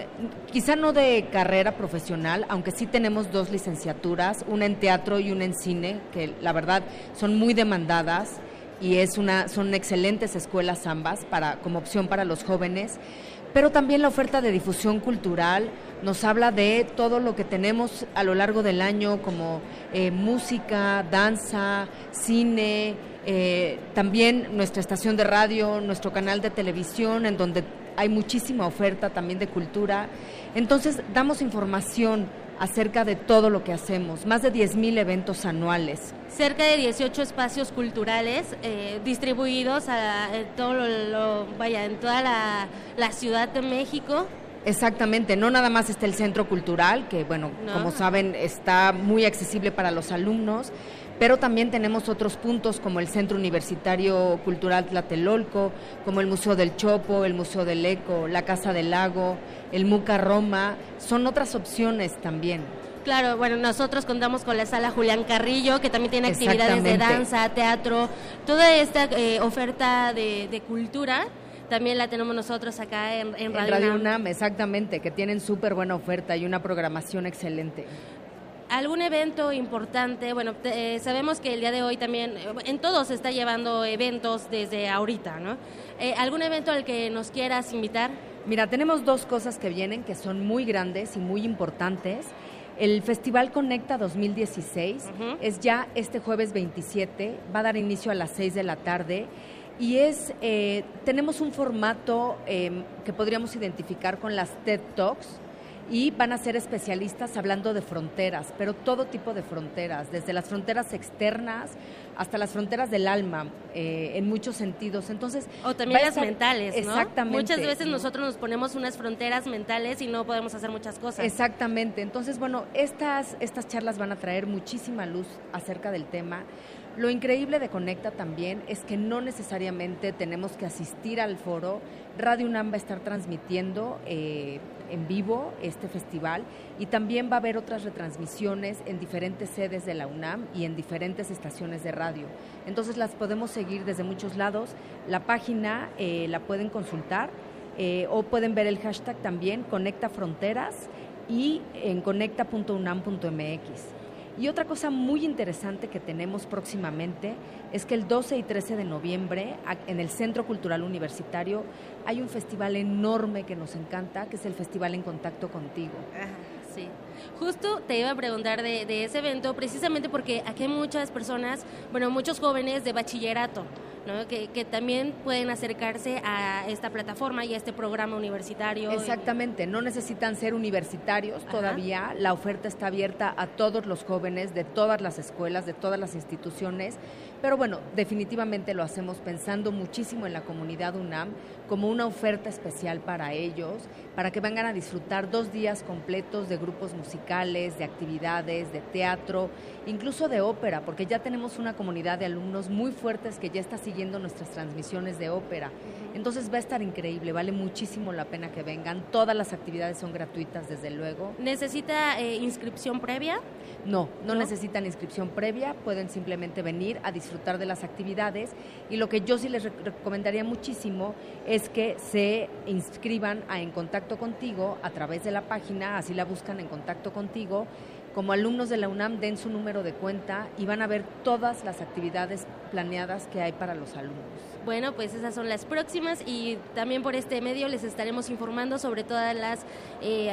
quizá no de carrera profesional, aunque sí tenemos dos licenciaturas, una en teatro y una en cine, que la verdad son muy demandadas y es una, son excelentes escuelas ambas para, como opción para los jóvenes. Pero también la oferta de difusión cultural nos habla de todo lo que tenemos a lo largo del año, como eh, música, danza, cine, eh, también nuestra estación de radio, nuestro canal de televisión, en donde hay muchísima oferta también de cultura. Entonces, damos información acerca de todo lo que hacemos, más de 10.000 eventos anuales. Cerca de 18 espacios culturales eh, distribuidos a, todo lo, vaya, en toda la, Ciudad de México. Exactamente, no nada más está el Centro Cultural, que bueno, como saben, está muy accesible para los alumnos, pero también tenemos otros puntos como el Centro Universitario Cultural Tlatelolco, como el Museo del Chopo, el Museo del Eco, la Casa del Lago, el Muca Roma, son otras opciones también. Claro, bueno, nosotros contamos con la sala Julián Carrillo, que también tiene actividades de danza, teatro, toda esta eh, oferta de, cultura también la tenemos nosotros acá en, en Radio, Radio UNAM. Exactamente, que tienen súper buena oferta y una programación excelente algún evento importante, bueno, eh, sabemos que el día de hoy también, eh, en todos se está llevando eventos desde ahorita, ¿no? Eh, ¿Algún evento al que nos quieras invitar? Mira, tenemos dos cosas que vienen que son muy grandes y muy importantes. El Festival Conecta 2016 es ya este jueves 27, va a dar inicio a las 6 de la tarde y es, tenemos un formato em, que podríamos identificar con las TED Talks, y van a ser especialistas hablando de fronteras, pero todo tipo de fronteras, desde las fronteras externas hasta las fronteras del alma, eh, en muchos sentidos. Entonces, o también las mentales, ¿no? Exactamente. Muchas veces nosotros nos ponemos unas fronteras mentales y no podemos hacer muchas cosas. Exactamente. Entonces, bueno, estas estas charlas van a traer muchísima luz acerca del tema. Lo increíble de Conecta también es que no necesariamente tenemos que asistir al foro. Radio UNAM va a estar transmitiendo eh, en vivo este festival y también va a haber otras retransmisiones en diferentes sedes de la UNAM y en diferentes estaciones de radio. Entonces las podemos seguir desde muchos lados. La página eh, la pueden consultar eh, o pueden ver el hashtag también Conecta Fronteras y en conecta.unam.mx. Y otra cosa muy interesante que tenemos próximamente es que el 12 y 13 de noviembre en el Centro Cultural Universitario hay un festival enorme que nos encanta, que es el Festival En Contacto Contigo. sí. Justo te iba a preguntar de, de ese evento precisamente porque aquí hay muchas personas, bueno, muchos jóvenes de bachillerato que, también pueden acercarse a esta plataforma y a este programa universitario. Exactamente, no necesitan ser universitarios todavía, la oferta está abierta a todos los jóvenes de todas las escuelas, de todas las instituciones, pero bueno, definitivamente lo hacemos pensando muchísimo en la comunidad UNAM como una oferta especial para ellos, para que vengan a disfrutar dos días completos de grupos musicales, de actividades, de teatro, incluso de ópera, porque ya tenemos una comunidad de alumnos muy fuertes que ya está siguiendo nuestras transmisiones de ópera. Entonces va a estar increíble, vale muchísimo la pena que vengan. Todas las actividades son gratuitas, desde luego. ¿Necesita eh, inscripción previa? No, no, necesitan inscripción previa, pueden simplemente venir a disfrutar de las actividades y lo que yo sí les recomendaría muchísimo es que se inscriban a En Contacto Contigo a través de la página, así la buscan En Contacto Contigo como alumnos de la UNAM den su número de cuenta y van a ver todas las actividades planeadas que hay para los alumnos. Bueno, pues esas son las próximas y también por este medio les estaremos informando sobre todas las, eh,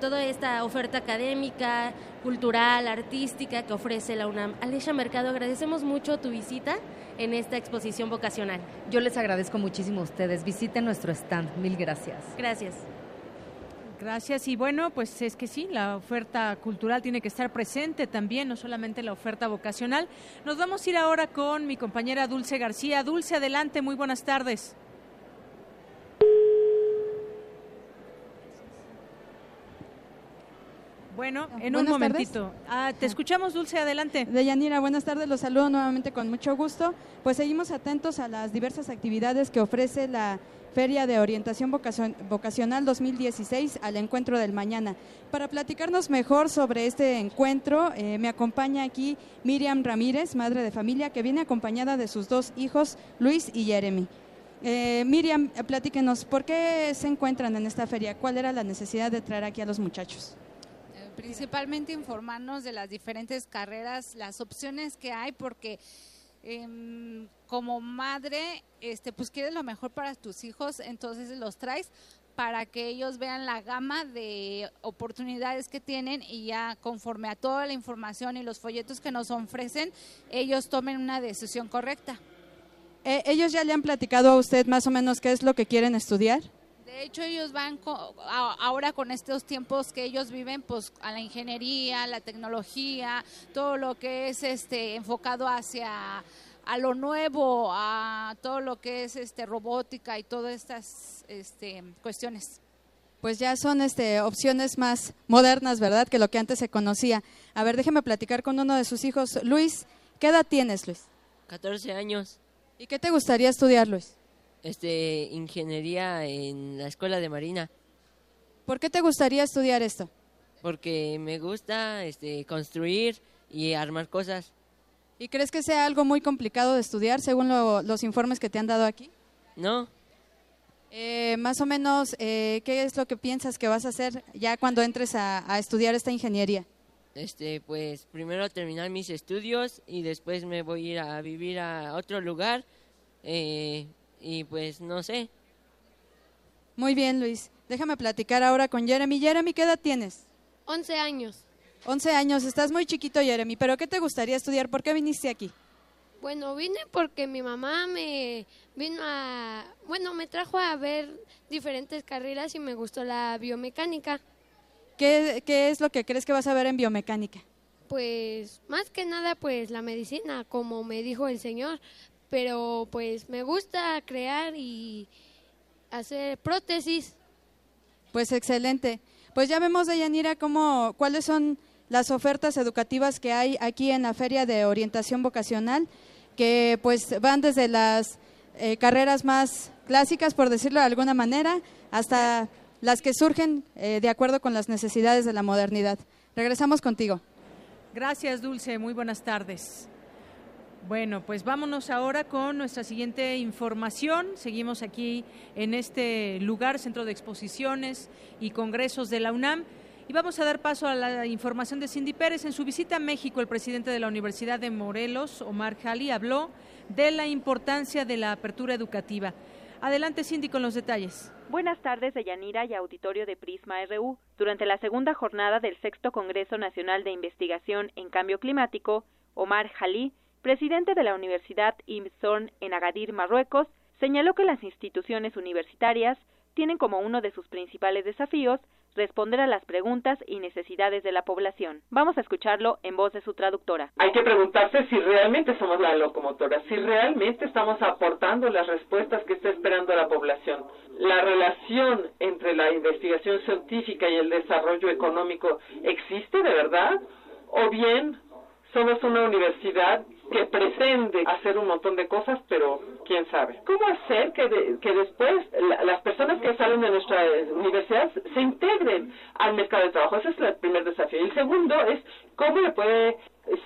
toda esta oferta académica, cultural, artística que ofrece la UNAM. Alicia Mercado, agradecemos mucho tu visita en esta exposición vocacional. Yo les agradezco muchísimo a ustedes. Visiten nuestro stand. Mil gracias. Gracias. Gracias. Y bueno, pues es que sí, la oferta cultural tiene que estar presente también, no solamente la oferta vocacional. Nos vamos a ir ahora con mi compañera Dulce García. Dulce, adelante, muy buenas tardes. Bueno, en un momentito. Ah, te escuchamos, Dulce, adelante. Deyanira, buenas tardes, los saludo nuevamente con mucho gusto. Pues seguimos atentos a las diversas actividades que ofrece la Feria de Orientación Vocacional 2016 al encuentro del mañana. Para platicarnos mejor sobre este encuentro, eh, me acompaña aquí Miriam Ramírez, madre de familia, que viene acompañada de sus dos hijos, Luis y Jeremy. Eh, Miriam, platíquenos, ¿por qué se encuentran en esta feria? ¿Cuál era la necesidad de traer aquí a los muchachos? Eh, principalmente informarnos de las diferentes carreras, las opciones que hay, porque Em, como madre, este, pues quieres lo mejor para tus hijos, entonces los traes para que ellos vean la gama de oportunidades que tienen y ya conforme a toda la información y los folletos que nos ofrecen, ellos tomen una decisión correcta. Eh, ¿Ellos ya le han platicado a usted más o menos qué es lo que quieren estudiar? De hecho, ellos van ahora con estos tiempos que ellos viven, pues a la ingeniería, la tecnología, todo lo que es este enfocado hacia a lo nuevo, a todo lo que es este robótica y todas estas este, cuestiones. Pues ya son este, opciones más modernas, ¿verdad? Que lo que antes se conocía. A ver, déjeme platicar con uno de sus hijos. Luis, ¿qué edad tienes, Luis? 14 años. ¿Y qué te gustaría estudiar, Luis? Este, ingeniería en la escuela de Marina. ¿Por qué te gustaría estudiar esto? Porque me gusta este, construir y armar cosas. ¿Y crees que sea algo muy complicado de estudiar según los informes que te han dado aquí? No. Eh, más o menos, eh, ¿qué es lo que piensas que vas a hacer ya cuando entres a, a, estudiar esta ingeniería? Este, pues primero terminar mis estudios y después me voy a ir a vivir a otro lugar. Eh, y pues no sé. Muy bien, Luis. Déjame platicar ahora con Jeremy. Jeremy, ¿qué edad tienes? 11 años. 11 años, estás muy chiquito, Jeremy, pero ¿qué te gustaría estudiar? ¿Por qué viniste aquí? Bueno, vine porque mi mamá me vino a, bueno, me trajo a ver diferentes carreras y me gustó la biomecánica. ¿Qué, qué es lo que crees que vas a ver en biomecánica? Pues más que nada, pues la medicina, como me dijo el señor, pero pues me gusta crear y hacer prótesis. Pues excelente. Pues ya vemos, Deyanira, cómo, cuáles son las ofertas educativas que hay aquí en la Feria de Orientación Vocacional, que pues van desde las eh, carreras más clásicas, por decirlo de alguna manera, hasta las que surgen eh, de acuerdo con las necesidades de la modernidad. Regresamos contigo. Gracias, Dulce. Muy buenas tardes. Bueno, pues vámonos ahora con nuestra siguiente información. Seguimos aquí en este lugar, Centro de Exposiciones y Congresos de la UNAM. Y vamos a dar paso a la información de Cindy Pérez. En su visita a México, el presidente de la Universidad de Morelos, Omar Jali, habló de la importancia de la apertura educativa. Adelante, Cindy, con los detalles. Buenas tardes, Deyanira y auditorio de Prisma RU. Durante la segunda jornada del sexto Congreso Nacional de Investigación en Cambio Climático, Omar Jalí presidente de la Universidad Imson en Agadir, Marruecos, señaló que las instituciones universitarias tienen como uno de sus principales desafíos responder a las preguntas y necesidades de la población. Vamos a escucharlo en voz de su traductora. Hay que preguntarse si realmente somos la locomotora, si realmente estamos aportando las respuestas que está esperando la población. La relación entre la investigación científica y el desarrollo económico existe de verdad o bien somos una universidad que pretende hacer un montón de cosas, pero quién sabe. ¿Cómo hacer que, que después las personas que salen de nuestra universidad se integren al mercado de trabajo? Ese es el primer desafío. Y el segundo es cómo le puede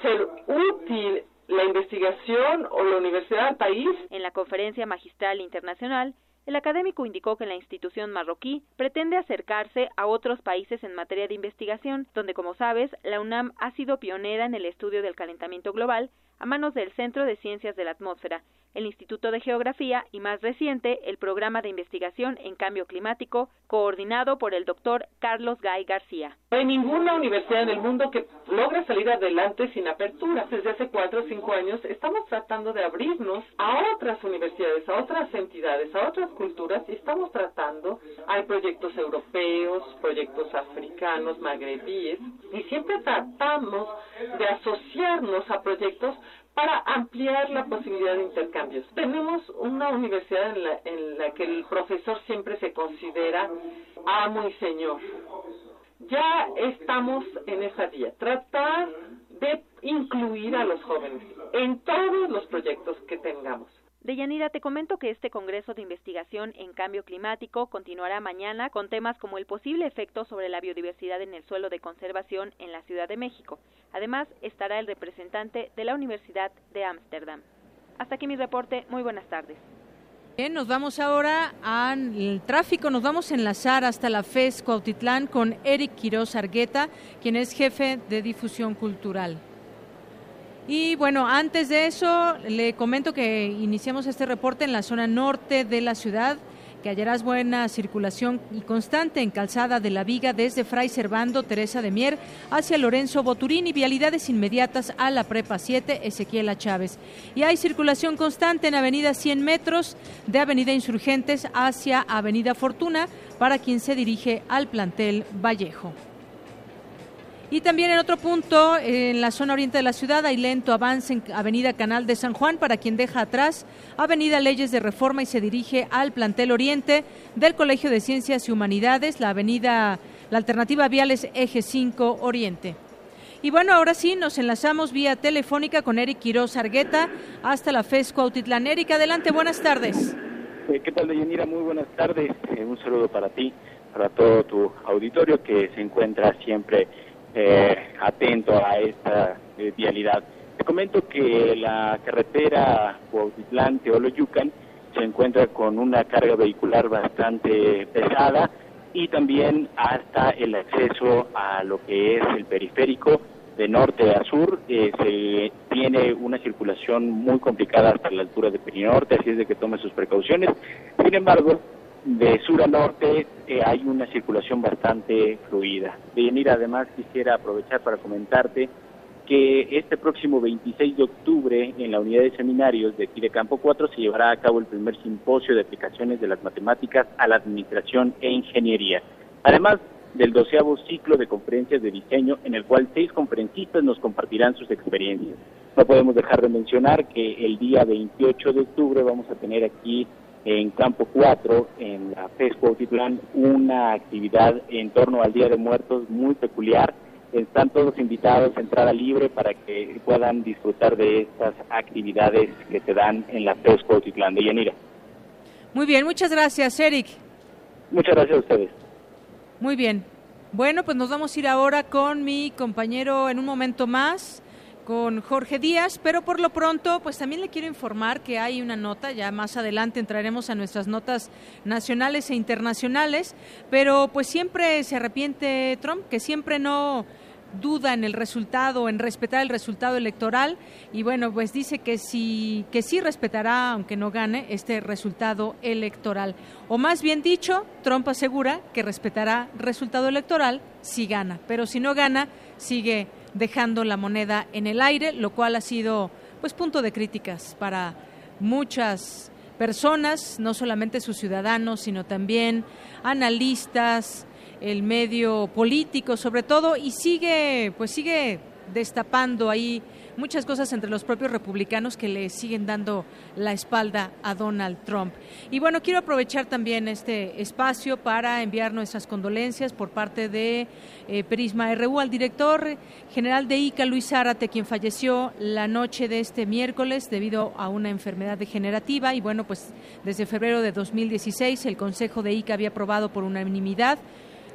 ser útil la investigación o la universidad al país. En la conferencia magistral internacional, El académico indicó que la institución marroquí pretende acercarse a otros países en materia de investigación, donde, como sabes, la UNAM ha sido pionera en el estudio del calentamiento global a manos del Centro de Ciencias de la Atmósfera, el Instituto de Geografía y más reciente el Programa de Investigación en Cambio Climático, coordinado por el doctor Carlos Gay García. No hay ninguna universidad en el mundo que logre salir adelante sin apertura. Desde hace cuatro o cinco años estamos tratando de abrirnos a otras universidades, a otras entidades, a otras culturas y estamos tratando, hay proyectos europeos, proyectos africanos, magrebíes y siempre tratamos de asociarnos a proyectos para ampliar la posibilidad de intercambios. Tenemos una universidad en la, en la que el profesor siempre se considera amo y señor. Ya estamos en esa vía, tratar de incluir a los jóvenes en todos los proyectos que tengamos. Deyanira, te comento que este Congreso de Investigación en Cambio Climático continuará mañana con temas como el posible efecto sobre la biodiversidad en el suelo de conservación en la Ciudad de México. Además, estará el representante de la Universidad de Ámsterdam. Hasta aquí mi reporte. Muy buenas tardes. Bien, nos vamos ahora al tráfico, nos vamos a enlazar hasta la FES Cuautitlán con Eric Quiroz Argueta, quien es jefe de difusión cultural. Y bueno, antes de eso, le comento que iniciamos este reporte en la zona norte de la ciudad, que hallarás buena circulación y constante en Calzada de la Viga desde Fray Servando, Teresa de Mier, hacia Lorenzo Boturín y vialidades inmediatas a la Prepa 7, Ezequiel Chávez. Y hay circulación constante en Avenida 100 metros de Avenida Insurgentes hacia Avenida Fortuna para quien se dirige al plantel Vallejo. Y también en otro punto, en la zona oriente de la ciudad, hay lento avance en Avenida Canal de San Juan para quien deja atrás Avenida Leyes de Reforma y se dirige al plantel oriente del Colegio de Ciencias y Humanidades, la avenida, la alternativa viales Eje 5 Oriente. Y bueno, ahora sí, nos enlazamos vía telefónica con Eric Quiroz Argueta hasta la FESCO Autitlán. Eric, adelante, buenas tardes. Eh, ¿Qué tal, Deyanira? Muy buenas tardes. Eh, un saludo para ti, para todo tu auditorio que se encuentra siempre eh, atento a esta eh, vialidad. Te comento que la carretera Cuautitlán Teoloyucan se encuentra con una carga vehicular bastante pesada y también hasta el acceso a lo que es el periférico de norte a sur eh, se tiene una circulación muy complicada hasta la altura de Perinorte, así es de que tome sus precauciones. Sin embargo, de sur a norte eh, hay una circulación bastante fluida. De venir además quisiera aprovechar para comentarte que este próximo 26 de octubre en la unidad de seminarios de Tire Campo 4 se llevará a cabo el primer simposio de aplicaciones de las matemáticas a la administración e ingeniería. Además del doceavo ciclo de conferencias de diseño en el cual seis conferencistas nos compartirán sus experiencias. No podemos dejar de mencionar que el día 28 de octubre vamos a tener aquí en Campo 4, en la PESCO Cuautitlán, una actividad en torno al Día de Muertos muy peculiar. Están todos invitados a entrada libre para que puedan disfrutar de estas actividades que se dan en la PESCO Cuautitlán de Yanira. Muy bien, muchas gracias, Eric. Muchas gracias a ustedes. Muy bien. Bueno, pues nos vamos a ir ahora con mi compañero en un momento más con Jorge Díaz, pero por lo pronto, pues también le quiero informar que hay una nota, ya más adelante entraremos a nuestras notas nacionales e internacionales, pero pues siempre se arrepiente Trump, que siempre no duda en el resultado, en respetar el resultado electoral y bueno, pues dice que sí que sí respetará aunque no gane este resultado electoral. O más bien dicho, Trump asegura que respetará resultado electoral si gana, pero si no gana, sigue dejando la moneda en el aire, lo cual ha sido pues punto de críticas para muchas personas, no solamente sus ciudadanos, sino también analistas, el medio político sobre todo y sigue pues sigue destapando ahí muchas cosas entre los propios republicanos que le siguen dando la espalda a Donald Trump. Y bueno, quiero aprovechar también este espacio para enviar nuestras condolencias por parte de eh, Prisma RU al director general de ICA, Luis Zárate, quien falleció la noche de este miércoles debido a una enfermedad degenerativa. Y bueno, pues desde febrero de 2016 el Consejo de ICA había aprobado por unanimidad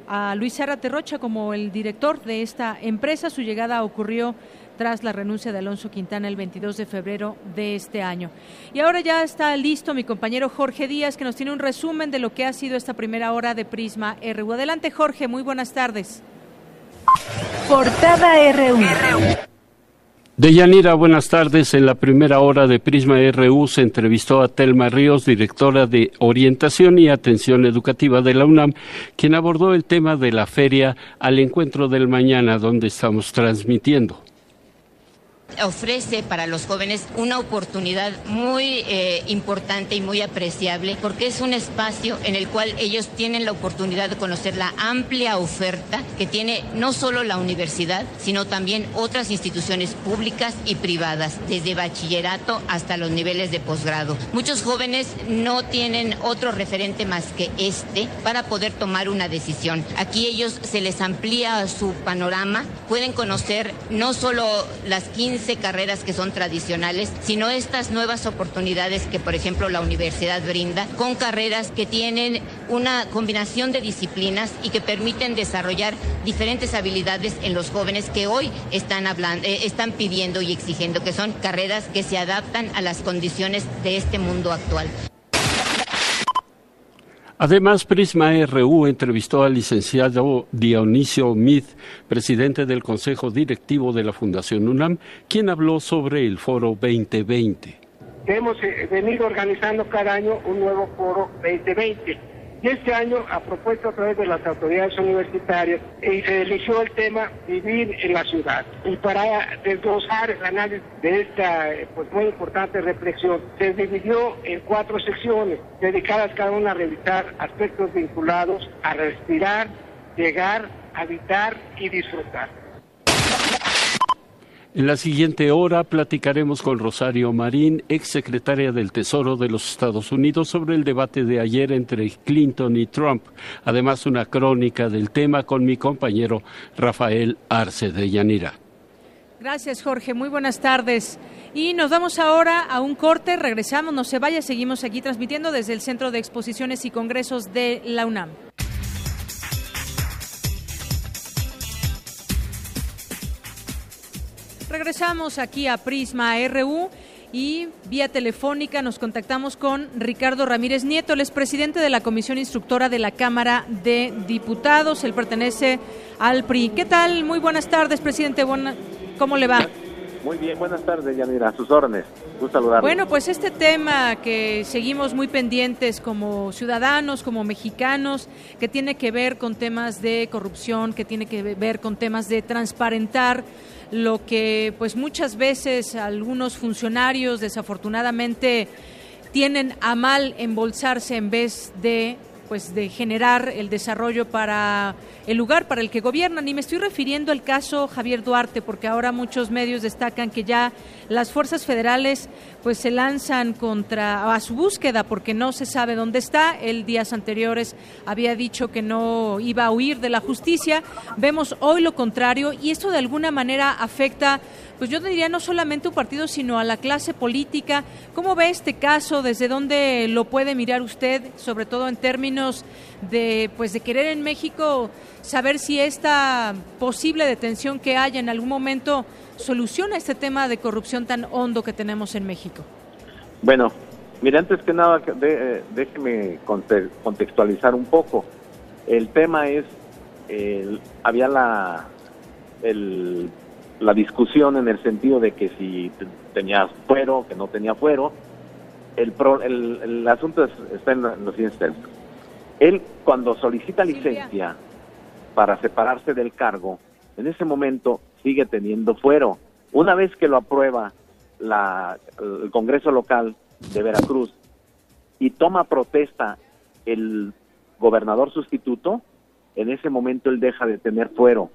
a Luis Zárate Rocha como el director de esta empresa. Su llegada ocurrió tras la renuncia de Alonso Quintana el 22 de febrero de este año. Y ahora ya está listo mi compañero Jorge Díaz, que nos tiene un resumen de lo que ha sido esta primera hora de Prisma RU. Adelante, Jorge, muy buenas tardes. Portada RU. Deyanira, buenas tardes. En la primera hora de Prisma RU se entrevistó a Telma Ríos, directora de Orientación y Atención Educativa de la UNAM, quien abordó el tema de la feria al encuentro del mañana, donde estamos transmitiendo ofrece para los jóvenes una oportunidad muy eh, importante y muy apreciable porque es un espacio en el cual ellos tienen la oportunidad de conocer la amplia oferta que tiene no solo la universidad, sino también otras instituciones públicas y privadas, desde bachillerato hasta los niveles de posgrado. Muchos jóvenes no tienen otro referente más que este para poder tomar una decisión. Aquí ellos se les amplía su panorama, pueden conocer no solo las 15 carreras que son tradicionales, sino estas nuevas oportunidades que, por ejemplo, la universidad brinda, con carreras que tienen una combinación de disciplinas y que permiten desarrollar diferentes habilidades en los jóvenes que hoy están hablando, eh, están pidiendo y exigiendo, que son carreras que se adaptan a las condiciones de este mundo actual. Además, Prisma RU entrevistó al licenciado Dionisio Mith, presidente del Consejo Directivo de la Fundación UNAM, quien habló sobre el Foro 2020. Hemos eh, venido organizando cada año un nuevo Foro 2020 y este año, a propuesta a través de las autoridades universitarias, eh, se eligió el tema vivir en la ciudad. Y para desglosar el análisis de esta eh, pues, muy importante reflexión, se dividió en cuatro secciones, dedicadas cada una a revisar aspectos vinculados a respirar, llegar, habitar y disfrutar. En la siguiente hora platicaremos con Rosario Marín, exsecretaria del Tesoro de los Estados Unidos, sobre el debate de ayer entre Clinton y Trump. Además, una crónica del tema con mi compañero Rafael Arce de Yanira. Gracias, Jorge. Muy buenas tardes. Y nos vamos ahora a un corte. Regresamos, no se vaya. Seguimos aquí transmitiendo desde el Centro de Exposiciones y Congresos de la UNAM. Regresamos aquí a Prisma RU y vía telefónica nos contactamos con Ricardo Ramírez Nieto, él es presidente de la Comisión Instructora de la Cámara de Diputados, él pertenece al PRI. ¿Qué tal? Muy buenas tardes, presidente. ¿Cómo le va? Muy bien, buenas tardes, Yanira, a sus órdenes. Gusto saludarlo. Bueno, pues este tema que seguimos muy pendientes como ciudadanos, como mexicanos, que tiene que ver con temas de corrupción, que tiene que ver con temas de transparentar lo que pues muchas veces algunos funcionarios desafortunadamente tienen a mal embolsarse en vez de pues de generar el desarrollo para el lugar para el que gobiernan. Y me estoy refiriendo al caso Javier Duarte, porque ahora muchos medios destacan que ya las fuerzas federales pues se lanzan contra a su búsqueda porque no se sabe dónde está. El días anteriores había dicho que no iba a huir de la justicia. Vemos hoy lo contrario y esto de alguna manera afecta pues yo diría no solamente un partido, sino a la clase política. ¿Cómo ve este caso? ¿Desde dónde lo puede mirar usted, sobre todo en términos de, pues, de querer en México saber si esta posible detención que haya en algún momento soluciona este tema de corrupción tan hondo que tenemos en México? Bueno, mire, antes que nada, de, déjeme contextualizar un poco. El tema es, había la, el la discusión en el sentido de que si tenía fuero, que no tenía fuero. El, el, asunto está en, los siguientes Él, cuando solicita licencia para separarse del cargo, en ese momento sigue teniendo fuero. Una vez que lo aprueba la, el Congreso local de Veracruz y toma protesta el gobernador sustituto, en ese momento él deja de tener fuero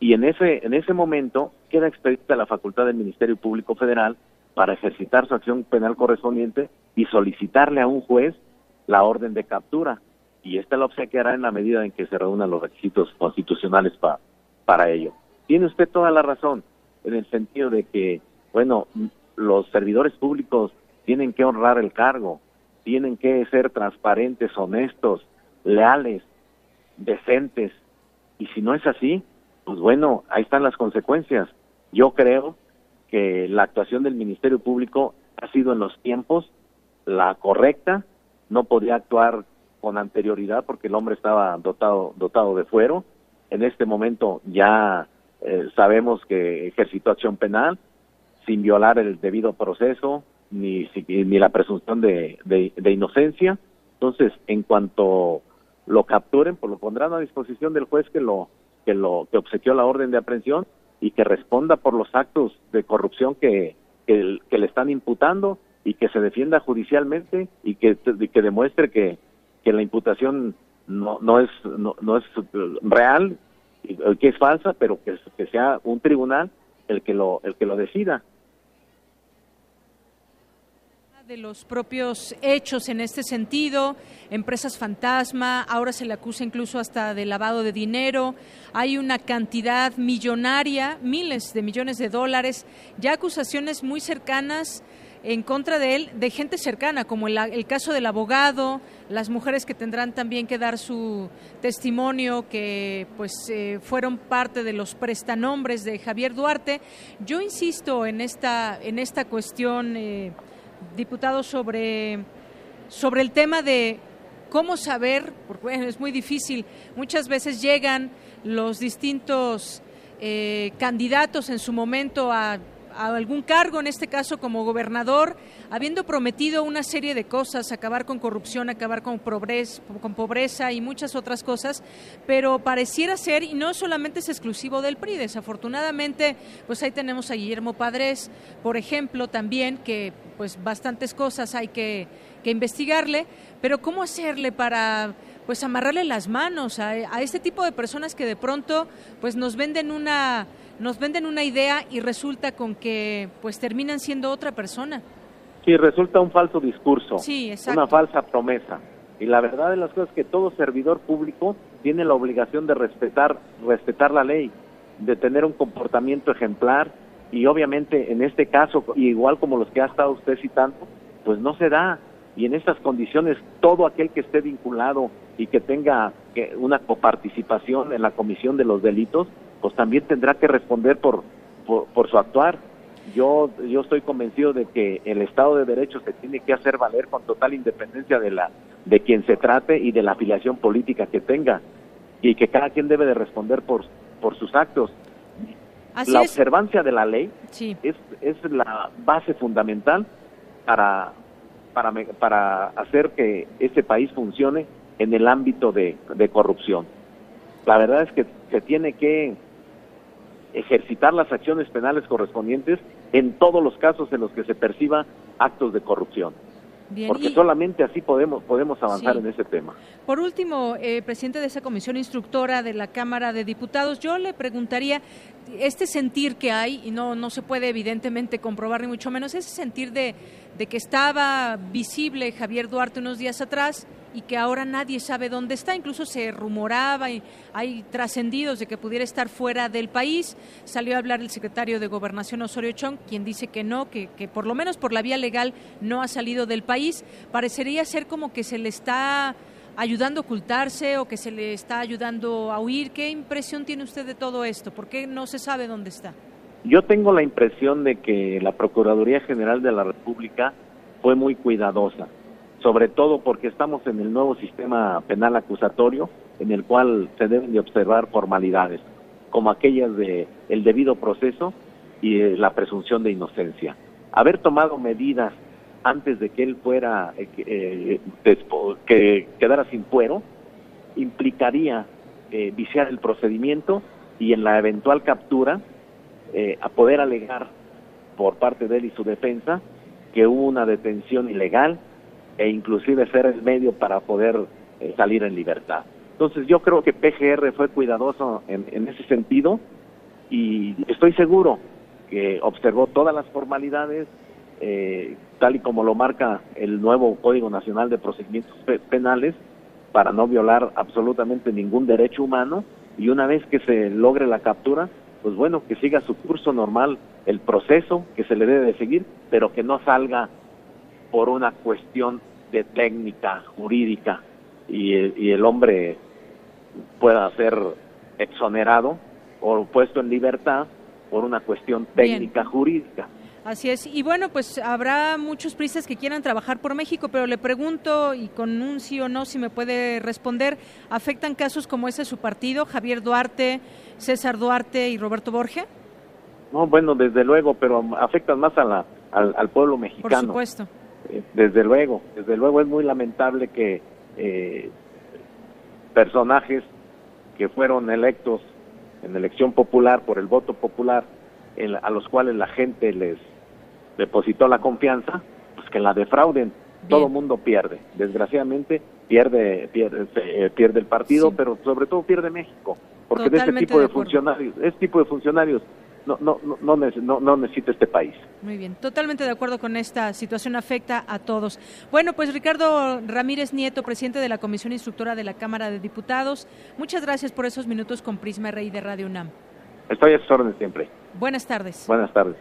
y en ese, en ese momento queda expedita la facultad del Ministerio Público Federal para ejercitar su acción penal correspondiente y solicitarle a un juez la orden de captura. Y esta la obsequiará en la medida en que se reúnan los requisitos constitucionales para ello. Tiene usted toda la razón en el sentido de que, bueno, los servidores públicos tienen que honrar el cargo, tienen que ser transparentes, honestos, leales, decentes. Y si no es así, pues bueno, ahí están las consecuencias. Yo creo que la actuación del Ministerio Público ha sido en los tiempos la correcta, no podía actuar con anterioridad porque el hombre estaba dotado dotado de fuero. En este momento ya eh, sabemos que ejercitó acción penal sin violar el debido proceso ni, ni la presunción de, de, inocencia. Entonces, en cuanto lo capturen, pues lo pondrán a disposición del juez que lo que lo que obsequió la orden de aprehensión y que responda por los actos de corrupción que, que, le están imputando y que se defienda judicialmente y que, que demuestre que, que la imputación no, no es no, no es real que es falsa pero que, que sea un tribunal el que lo el que lo decida de los propios hechos en este sentido, empresas fantasma, ahora se le acusa incluso hasta de lavado de dinero, hay una cantidad millonaria, miles de millones de dólares, ya acusaciones muy cercanas en contra de él, de gente cercana, como el, caso del abogado, las mujeres que tendrán también que dar su testimonio, que pues eh, fueron parte de los prestanombres de Javier Duarte. Yo insisto en esta, en esta cuestión. Eh, diputado, sobre, sobre el tema de cómo saber, porque es muy difícil, muchas veces llegan los distintos eh, candidatos en su momento a a algún cargo, en este caso como gobernador, habiendo prometido una serie de cosas, acabar con corrupción, acabar con pobreza, con pobreza y muchas otras cosas, pero pareciera ser, y no solamente es exclusivo del PRI, desafortunadamente, pues ahí tenemos a Guillermo Padres, por ejemplo, también, que pues bastantes cosas hay que, que investigarle, pero ¿cómo hacerle para pues amarrarle las manos a, a este tipo de personas que de pronto pues nos venden una nos venden una idea y resulta con que pues terminan siendo otra persona. Sí, resulta un falso discurso, una falsa promesa. Y la verdad de las cosas es que todo servidor público tiene la obligación de respetar, respetar la ley, de tener un comportamiento ejemplar y obviamente en este caso, igual como los que ha estado usted citando, pues no se da. Y en estas condiciones, todo aquel que esté vinculado y que tenga una coparticipación en la comisión de los delitos, pues también tendrá que responder por, por, su actuar. Yo, yo estoy convencido de que el Estado de Derecho se tiene que hacer valer con total independencia de, la, de quien se trate y de la afiliación política que tenga y que cada quien debe de responder por, por sus actos. la observancia de la ley es, es la base fundamental para, para, para hacer que este país funcione en el ámbito de, de corrupción. La verdad es que se tiene que ejercitar las acciones penales correspondientes en todos los casos en los que se perciba actos de corrupción. porque solamente así podemos podemos avanzar en ese tema. Por último, eh, presidente de esa comisión instructora de la Cámara de Diputados, yo le preguntaría este sentir que hay y no no se puede evidentemente comprobar ni mucho menos ese sentir de de que estaba visible Javier Duarte unos días atrás y que ahora nadie sabe dónde está. Incluso se rumoraba y hay trascendidos de que pudiera estar fuera del país. Salió a hablar el secretario de Gobernación Osorio Chong, quien dice que no, que, que por lo menos por la vía legal no ha salido del país. Parecería ser como que se le está ayudando a ocultarse o que se le está ayudando a huir. ¿Qué impresión tiene usted de todo esto? ¿Por qué no se sabe dónde está? Yo tengo la impresión de que la Procuraduría General de la República fue muy cuidadosa sobre todo porque estamos en el nuevo sistema penal acusatorio en el cual se deben de observar formalidades como aquellas de el debido proceso y la presunción de inocencia. Haber tomado medidas antes de que él fuera eh, eh, que quedara sin fuero implicaría eh, viciar el procedimiento y en la eventual captura a poder alegar por parte de él y su defensa que hubo una detención ilegal e inclusive ser el medio para poder eh, salir en libertad. Entonces yo creo que PGR fue cuidadoso en, ese sentido y estoy seguro que observó todas las formalidades, eh, tal y como lo marca el nuevo Código Nacional de Procedimientos Penales, para no violar absolutamente ningún derecho humano y una vez que se logre la captura, pues bueno, que siga su curso normal el proceso que se le debe de seguir, pero que no salga por una cuestión de técnica jurídica y, y el hombre pueda ser exonerado o puesto en libertad por una cuestión técnica jurídica. Así es. Y bueno, pues habrá muchos pristas que quieran trabajar por México, pero le pregunto, y con un sí o no, si me puede responder, ¿afectan casos como ese su partido, Javier Duarte, César Duarte y Roberto Borge? No, bueno, desde luego, pero afectan más a la, al, pueblo mexicano. Por supuesto. Desde luego, desde luego es muy lamentable que eh, personajes que fueron electos en elección popular por el voto popular, a los cuales la gente les depositó la confianza, pues que la defrauden. Todo mundo pierde. Desgraciadamente pierde pierde, eh, pierde el partido, pero sobre todo pierde México, porque de este tipo de, funcionarios, este tipo de funcionarios no, no, no, no, no, necesita este país. Muy bien, totalmente de acuerdo con esta situación, afecta a todos. Bueno, pues Ricardo Ramírez Nieto, presidente de la Comisión Instructora de la Cámara de Diputados, muchas gracias por esos minutos con Prisma Rey de Radio UNAM. Estoy a sus órdenes siempre. Buenas tardes. Buenas tardes.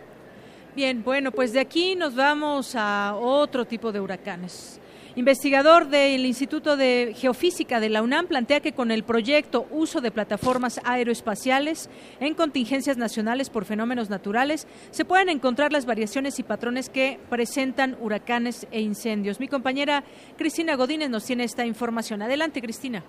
Bien, bueno, pues de aquí nos vamos a otro tipo de huracanes. Investigador del Instituto de Geofísica de la UNAM plantea que con el proyecto Uso de plataformas aeroespaciales en contingencias nacionales por fenómenos naturales se pueden encontrar las variaciones y patrones que presentan huracanes e incendios. Mi compañera Cristina Godínez nos tiene esta información. Adelante, Cristina.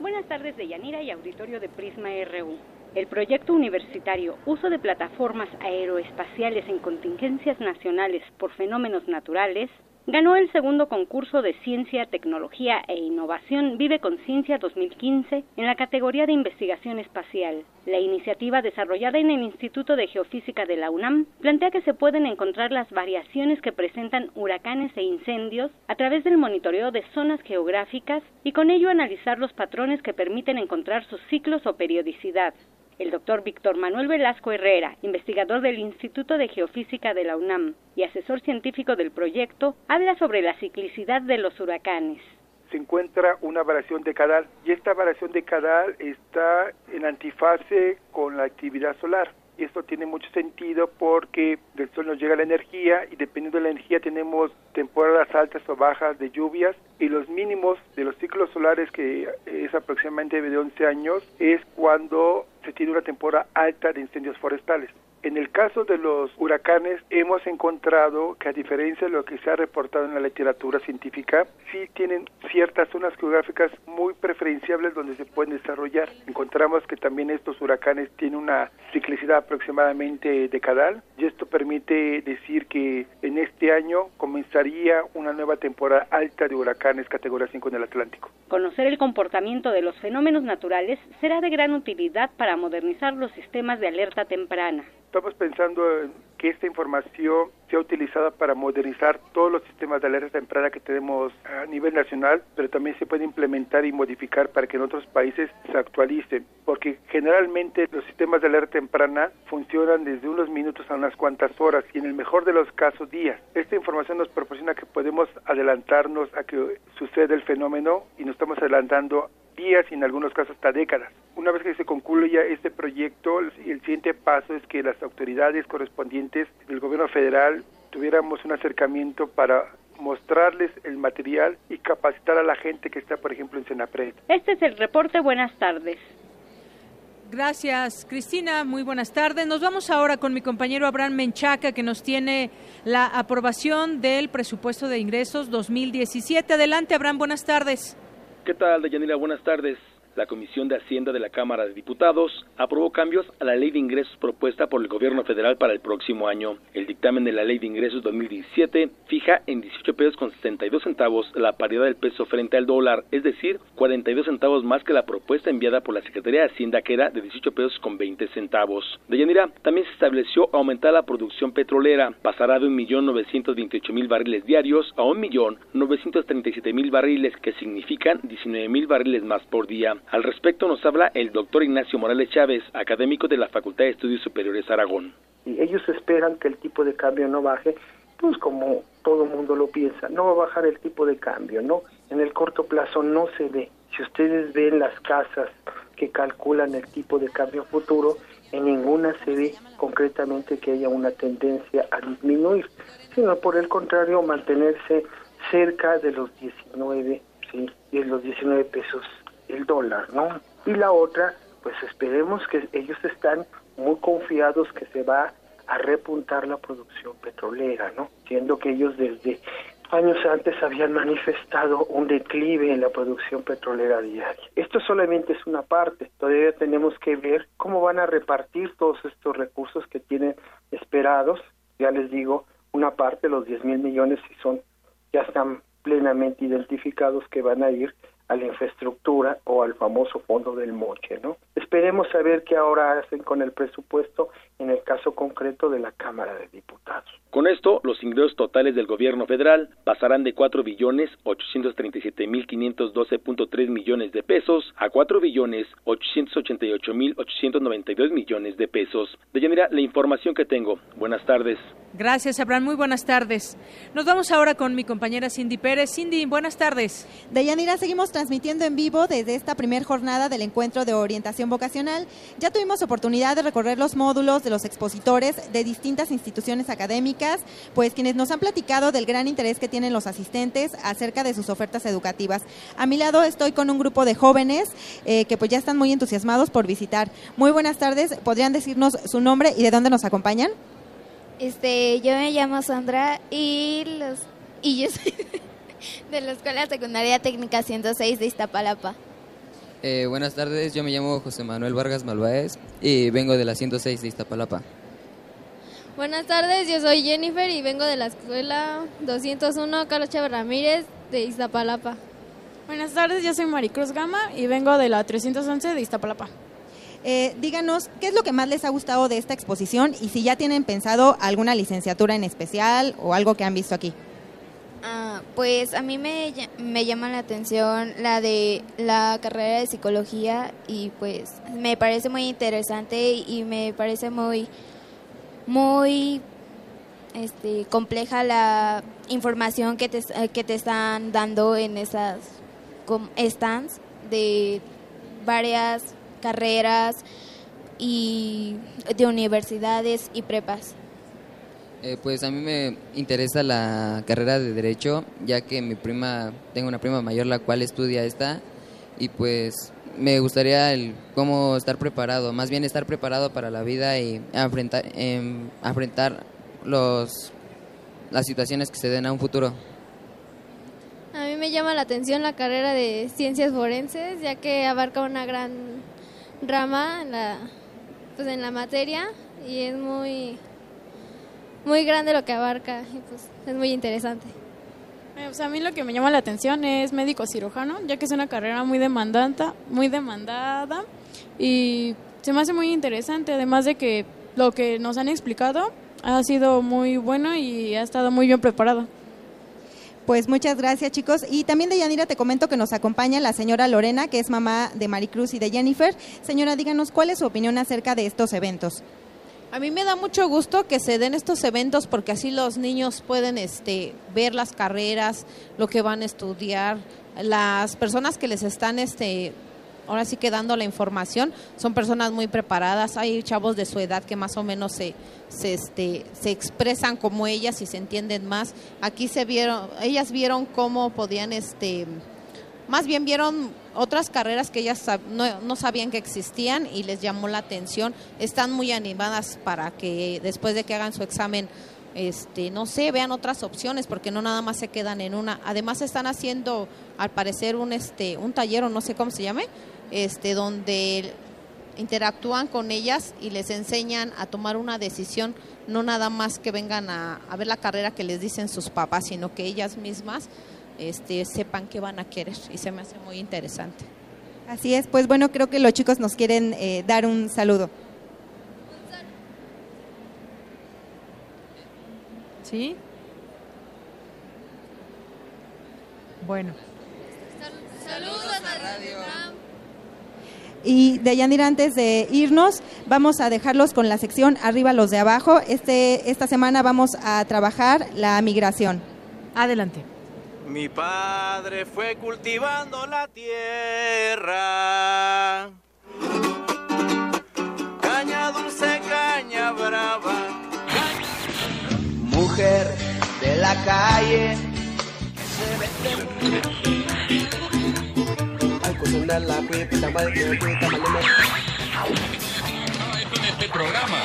Buenas tardes de Yanira y auditorio de Prisma RU. El proyecto universitario Uso de plataformas aeroespaciales en contingencias nacionales por fenómenos naturales ganó el segundo concurso de Ciencia, Tecnología e Innovación Vive Conciencia 2015 en la categoría de investigación espacial. La iniciativa desarrollada en el Instituto de Geofísica de la UNAM plantea que se pueden encontrar las variaciones que presentan huracanes e incendios a través del monitoreo de zonas geográficas y con ello analizar los patrones que permiten encontrar sus ciclos o periodicidad. El doctor Víctor Manuel Velasco Herrera, investigador del Instituto de Geofísica de la UNAM y asesor científico del proyecto, habla sobre la ciclicidad de los huracanes. Se encuentra una variación decadal y esta variación decadal está en antifase con la actividad solar esto tiene mucho sentido porque del sol nos llega la energía y dependiendo de la energía tenemos temporadas altas o bajas de lluvias y los mínimos de los ciclos solares que es aproximadamente de 11 años es cuando se tiene una temporada alta de incendios forestales. En el caso de los huracanes, hemos encontrado que a diferencia de lo que se ha reportado en la literatura científica, sí tienen ciertas zonas geográficas muy preferenciables donde se pueden desarrollar. Encontramos que también estos huracanes tienen una ciclicidad aproximadamente decadal y esto permite decir que en este año comenzaría una nueva temporada alta de huracanes categoría 5 en el Atlántico. Conocer el comportamiento de los fenómenos naturales será de gran utilidad para modernizar los sistemas de alerta temprana. Estamos pensando en que esta información sea utilizada para modernizar todos los sistemas de alerta temprana que tenemos a nivel nacional, pero también se puede implementar y modificar para que en otros países se actualicen, porque generalmente los sistemas de alerta temprana funcionan desde unos minutos a unas cuantas horas y en el mejor de los casos días. Esta información nos proporciona que podemos adelantarnos a que suceda el fenómeno y nos estamos adelantando días y en algunos casos hasta décadas. Una vez que se concluya este proyecto, el siguiente paso es que las autoridades correspondientes del gobierno federal tuviéramos un acercamiento para mostrarles el material y capacitar a la gente que está, por ejemplo, en Senapred. Este es el reporte. Buenas tardes. Gracias, Cristina. Muy buenas tardes. Nos vamos ahora con mi compañero Abraham Menchaca, que nos tiene la aprobación del presupuesto de ingresos 2017. Adelante, Abraham. Buenas tardes. ¿Qué tal, Deyanira? Buenas tardes la Comisión de Hacienda de la Cámara de Diputados aprobó cambios a la ley de ingresos propuesta por el Gobierno federal para el próximo año. El dictamen de la ley de ingresos 2017 fija en 18 pesos con 62 centavos la paridad del peso frente al dólar, es decir, 42 centavos más que la propuesta enviada por la Secretaría de Hacienda que era de 18 pesos con 20 centavos. De Yanira, también se estableció aumentar la producción petrolera, pasará de 1.928.000 barriles diarios a 1.937.000 barriles que significan 19.000 barriles más por día. Al respecto nos habla el doctor Ignacio Morales Chávez, académico de la Facultad de Estudios Superiores Aragón. Y ellos esperan que el tipo de cambio no baje, pues como todo mundo lo piensa, no va a bajar el tipo de cambio, ¿no? En el corto plazo no se ve. Si ustedes ven las casas que calculan el tipo de cambio futuro, en ninguna se ve concretamente que haya una tendencia a disminuir, sino por el contrario mantenerse cerca de los 19, sí, de los 19 pesos el dólar, ¿no? Y la otra, pues esperemos que ellos están muy confiados que se va a repuntar la producción petrolera, ¿no? Siendo que ellos desde años antes habían manifestado un declive en la producción petrolera diaria. Esto solamente es una parte, todavía tenemos que ver cómo van a repartir todos estos recursos que tienen esperados. Ya les digo, una parte, los 10 mil millones, si son, ya están plenamente identificados que van a ir a la infraestructura o al famoso fondo del moche, ¿no? Esperemos saber qué ahora hacen con el presupuesto en el caso concreto de la Cámara de Diputados. Con esto, los ingresos totales del gobierno federal pasarán de 4 billones 837 mil 512.3 millones de pesos a 4 billones 888 mil 892 millones de pesos. Deyanira, la información que tengo. Buenas tardes. Gracias, Abraham. Muy buenas tardes. Nos vamos ahora con mi compañera Cindy Pérez. Cindy, buenas tardes. Deyanira, seguimos transmitiendo en vivo desde esta primera jornada del encuentro de orientación vocacional. Ya tuvimos oportunidad de recorrer los módulos de los expositores de distintas instituciones académicas, pues quienes nos han platicado del gran interés que tienen los asistentes acerca de sus ofertas educativas. A mi lado estoy con un grupo de jóvenes eh, que pues ya están muy entusiasmados por visitar. Muy buenas tardes. ¿Podrían decirnos su nombre y de dónde nos acompañan? Este, yo me llamo Sandra y los y yo soy de la Escuela Secundaria Técnica 106 de Iztapalapa. Eh, buenas tardes, yo me llamo José Manuel Vargas Malvaez y vengo de la 106 de Iztapalapa. Buenas tardes, yo soy Jennifer y vengo de la Escuela 201 Carlos Chávez Ramírez de Iztapalapa. Buenas tardes, yo soy Maricruz Gama y vengo de la 311 de Iztapalapa. Eh, díganos, ¿qué es lo que más les ha gustado de esta exposición y si ya tienen pensado alguna licenciatura en especial o algo que han visto aquí? Ah, pues a mí me, me llama la atención la de la carrera de psicología y pues me parece muy interesante y me parece muy, muy este, compleja la información que te, que te están dando en esas stands de varias carreras y de universidades y prepas? Eh, pues a mí me interesa la carrera de derecho, ya que mi prima, tengo una prima mayor la cual estudia esta y pues me gustaría el cómo estar preparado, más bien estar preparado para la vida y enfrentar, em, enfrentar los, las situaciones que se den a un futuro. A mí me llama la atención la carrera de ciencias forenses, ya que abarca una gran rama en la, pues en la materia y es muy, muy grande lo que abarca y pues es muy interesante. Eh, pues a mí lo que me llama la atención es médico cirujano, ya que es una carrera muy demandante, muy demandada y se me hace muy interesante, además de que lo que nos han explicado ha sido muy bueno y ha estado muy bien preparado. Pues muchas gracias chicos. Y también de Yanira te comento que nos acompaña la señora Lorena, que es mamá de Maricruz y de Jennifer. Señora, díganos cuál es su opinión acerca de estos eventos. A mí me da mucho gusto que se den estos eventos porque así los niños pueden este, ver las carreras, lo que van a estudiar, las personas que les están este, ahora sí que dando la información, son personas muy preparadas, hay chavos de su edad que más o menos se, se, este, se expresan como ellas y se entienden más. Aquí se vieron, ellas vieron cómo podían, este, más bien vieron otras carreras que ellas no, no, sabían que existían y les llamó la atención. Están muy animadas para que después de que hagan su examen, este, no sé, vean otras opciones porque no nada más se quedan en una. Además están haciendo, al parecer, un, este, un taller o no sé cómo se llame, este, donde interactúan con ellas y les enseñan a tomar una decisión, no nada más que vengan a, ver la carrera que les dicen sus papás, sino que ellas mismas este, sepan qué van a querer y se me hace muy interesante. Así es, pues bueno, creo que los chicos nos quieren eh, dar un saludo. ¿Sí? Bueno. Saludos a radio. Y de Yanira, antes de irnos, vamos a dejarlos con la sección Arriba los de abajo. Este, esta semana vamos a trabajar la migración. Adelante. Mi padre fue cultivando la tierra. Caña dulce, caña brava. Mujer de la calle la programa.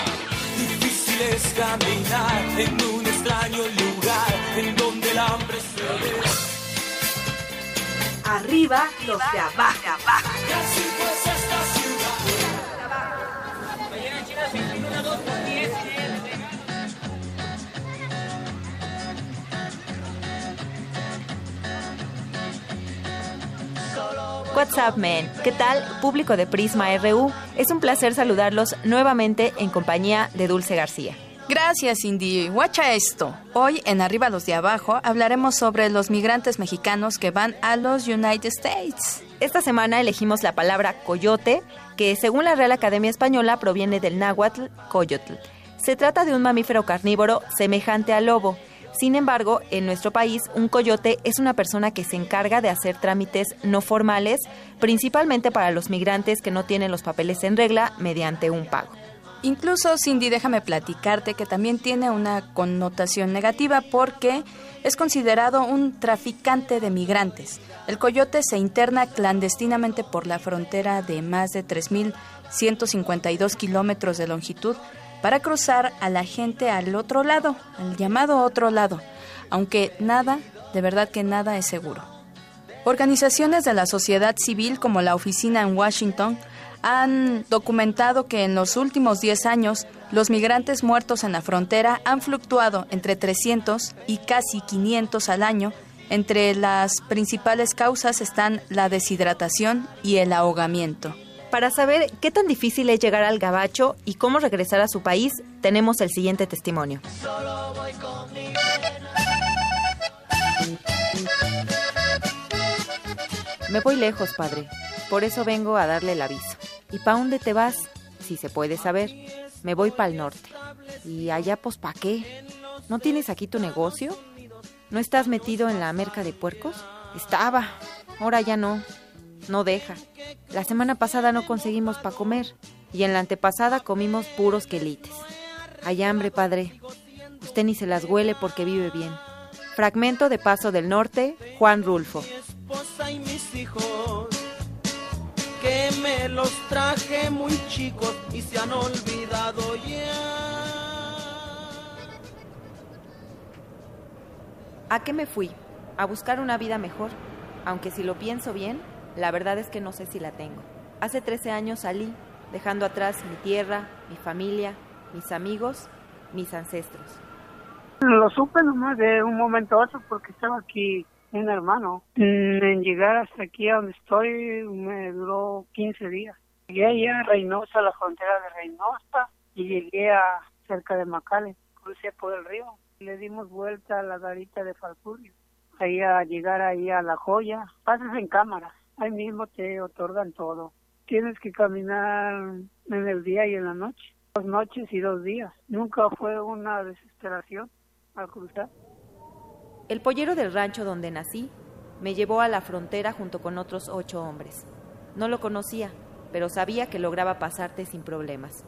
Difícil es caminar en un extraño lugar en donde el hambre se ve. Arriba los de abajo. Y What's up, man? ¿Qué tal, público de Prisma RU? Es un placer saludarlos nuevamente en compañía de Dulce García. Gracias, Cindy. Guacha esto. Hoy en Arriba los de Abajo hablaremos sobre los migrantes mexicanos que van a los United States. Esta semana elegimos la palabra coyote, que según la Real Academia Española proviene del náhuatl coyotl. Se trata de un mamífero carnívoro semejante al lobo. Sin embargo, en nuestro país, un coyote es una persona que se encarga de hacer trámites no formales, principalmente para los migrantes que no tienen los papeles en regla mediante un pago. Incluso, Cindy, déjame platicarte que también tiene una connotación negativa porque es considerado un traficante de migrantes. El coyote se interna clandestinamente por la frontera de más de 3.152 kilómetros de longitud para cruzar a la gente al otro lado, al llamado otro lado, aunque nada, de verdad que nada es seguro. Organizaciones de la sociedad civil como la oficina en Washington han documentado que en los últimos 10 años los migrantes muertos en la frontera han fluctuado entre 300 y casi 500 al año. Entre las principales causas están la deshidratación y el ahogamiento. Para saber qué tan difícil es llegar al gabacho y cómo regresar a su país, tenemos el siguiente testimonio. Me voy lejos, padre. Por eso vengo a darle el aviso. ¿Y pa' dónde te vas? Si se puede saber. Me voy para el norte. ¿Y allá pues pa' qué? ¿No tienes aquí tu negocio? ¿No estás metido en la merca de puercos? Estaba. Ahora ya no. No deja. La semana pasada no conseguimos para comer. Y en la antepasada comimos puros quelites. Hay hambre, padre. Usted ni se las huele porque vive bien. Fragmento de Paso del Norte, Juan Rulfo. esposa y mis hijos que me los traje muy chicos y se han olvidado ya. ¿A qué me fui? ¿A buscar una vida mejor? Aunque si lo pienso bien, la verdad es que no sé si la tengo. Hace 13 años salí, dejando atrás mi tierra, mi familia, mis amigos, mis ancestros. Lo supe nomás de un momento a otro porque estaba aquí un hermano. Mm, En llegar hasta aquí a donde estoy me duró 15 días. Llegué allá a Reynosa, a la frontera de Reynosa, y llegué a cerca de Macale, crucé por el río. Le dimos vuelta a la garita de Falcurio. Ahí a llegar ahí a La Joya, pasas en cámara, ahí mismo te otorgan todo. Tienes que caminar en el día y en la noche, dos noches y dos días. Nunca fue una desesperación al cruzar. El pollero del rancho donde nací me llevó a la frontera junto con otros ocho hombres. No lo conocía, pero sabía que lograba pasarte sin problemas.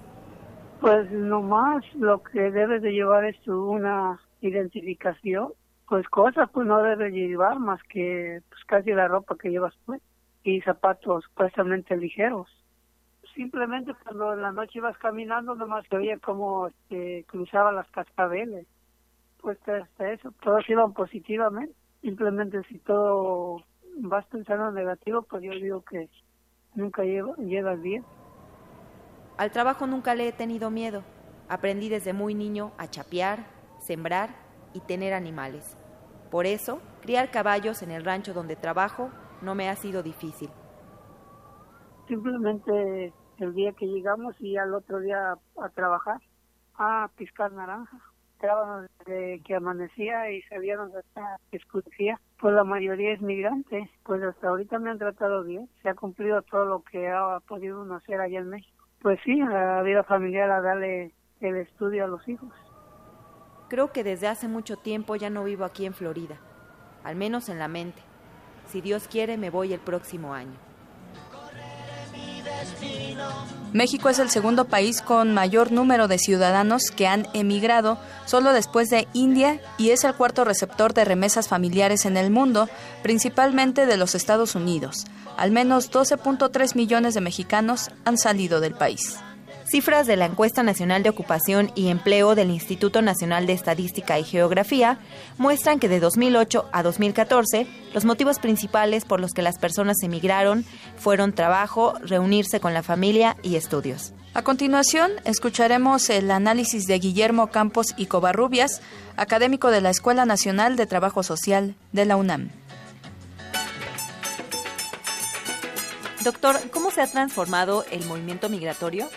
Pues nomás lo que debes de llevar es tu una identificación. Pues cosas pues no debes llevar más que pues casi la ropa que llevas pues y zapatos supuestamente ligeros. Simplemente cuando en la noche ibas caminando nomás se veía como este, cruzaba las cascabeles. Pues hasta eso, todos iban positivamente. Simplemente si todo vas pensando en negativo, pues yo digo que nunca lleva, llegas bien. Al trabajo nunca le he tenido miedo. Aprendí desde muy niño a chapear, sembrar y tener animales. Por eso, criar caballos en el rancho donde trabajo no me ha sido difícil. Simplemente el día que llegamos y al otro día a trabajar, a piscar naranja. Estábamos desde que amanecía y sabíamos hasta que escurecía. Pues la mayoría es migrante. Pues hasta ahorita me han tratado bien. Se ha cumplido todo lo que ha podido uno hacer allá en México. Pues sí, la vida familiar a darle el estudio a los hijos. Creo que desde hace mucho tiempo ya no vivo aquí en Florida, al menos en la mente. Si Dios quiere, me voy el próximo año. México es el segundo país con mayor número de ciudadanos que han emigrado, solo después de India, y es el cuarto receptor de remesas familiares en el mundo, principalmente de los Estados Unidos. Al menos 12.3 millones de mexicanos han salido del país. Cifras de la Encuesta Nacional de Ocupación y Empleo del Instituto Nacional de Estadística y Geografía muestran que de 2008 a 2014 los motivos principales por los que las personas emigraron fueron trabajo, reunirse con la familia y estudios. A continuación, escucharemos el análisis de Guillermo Campos y Covarrubias, académico de la Escuela Nacional de Trabajo Social de la UNAM. Doctor, ¿cómo se ha transformado el movimiento migratorio?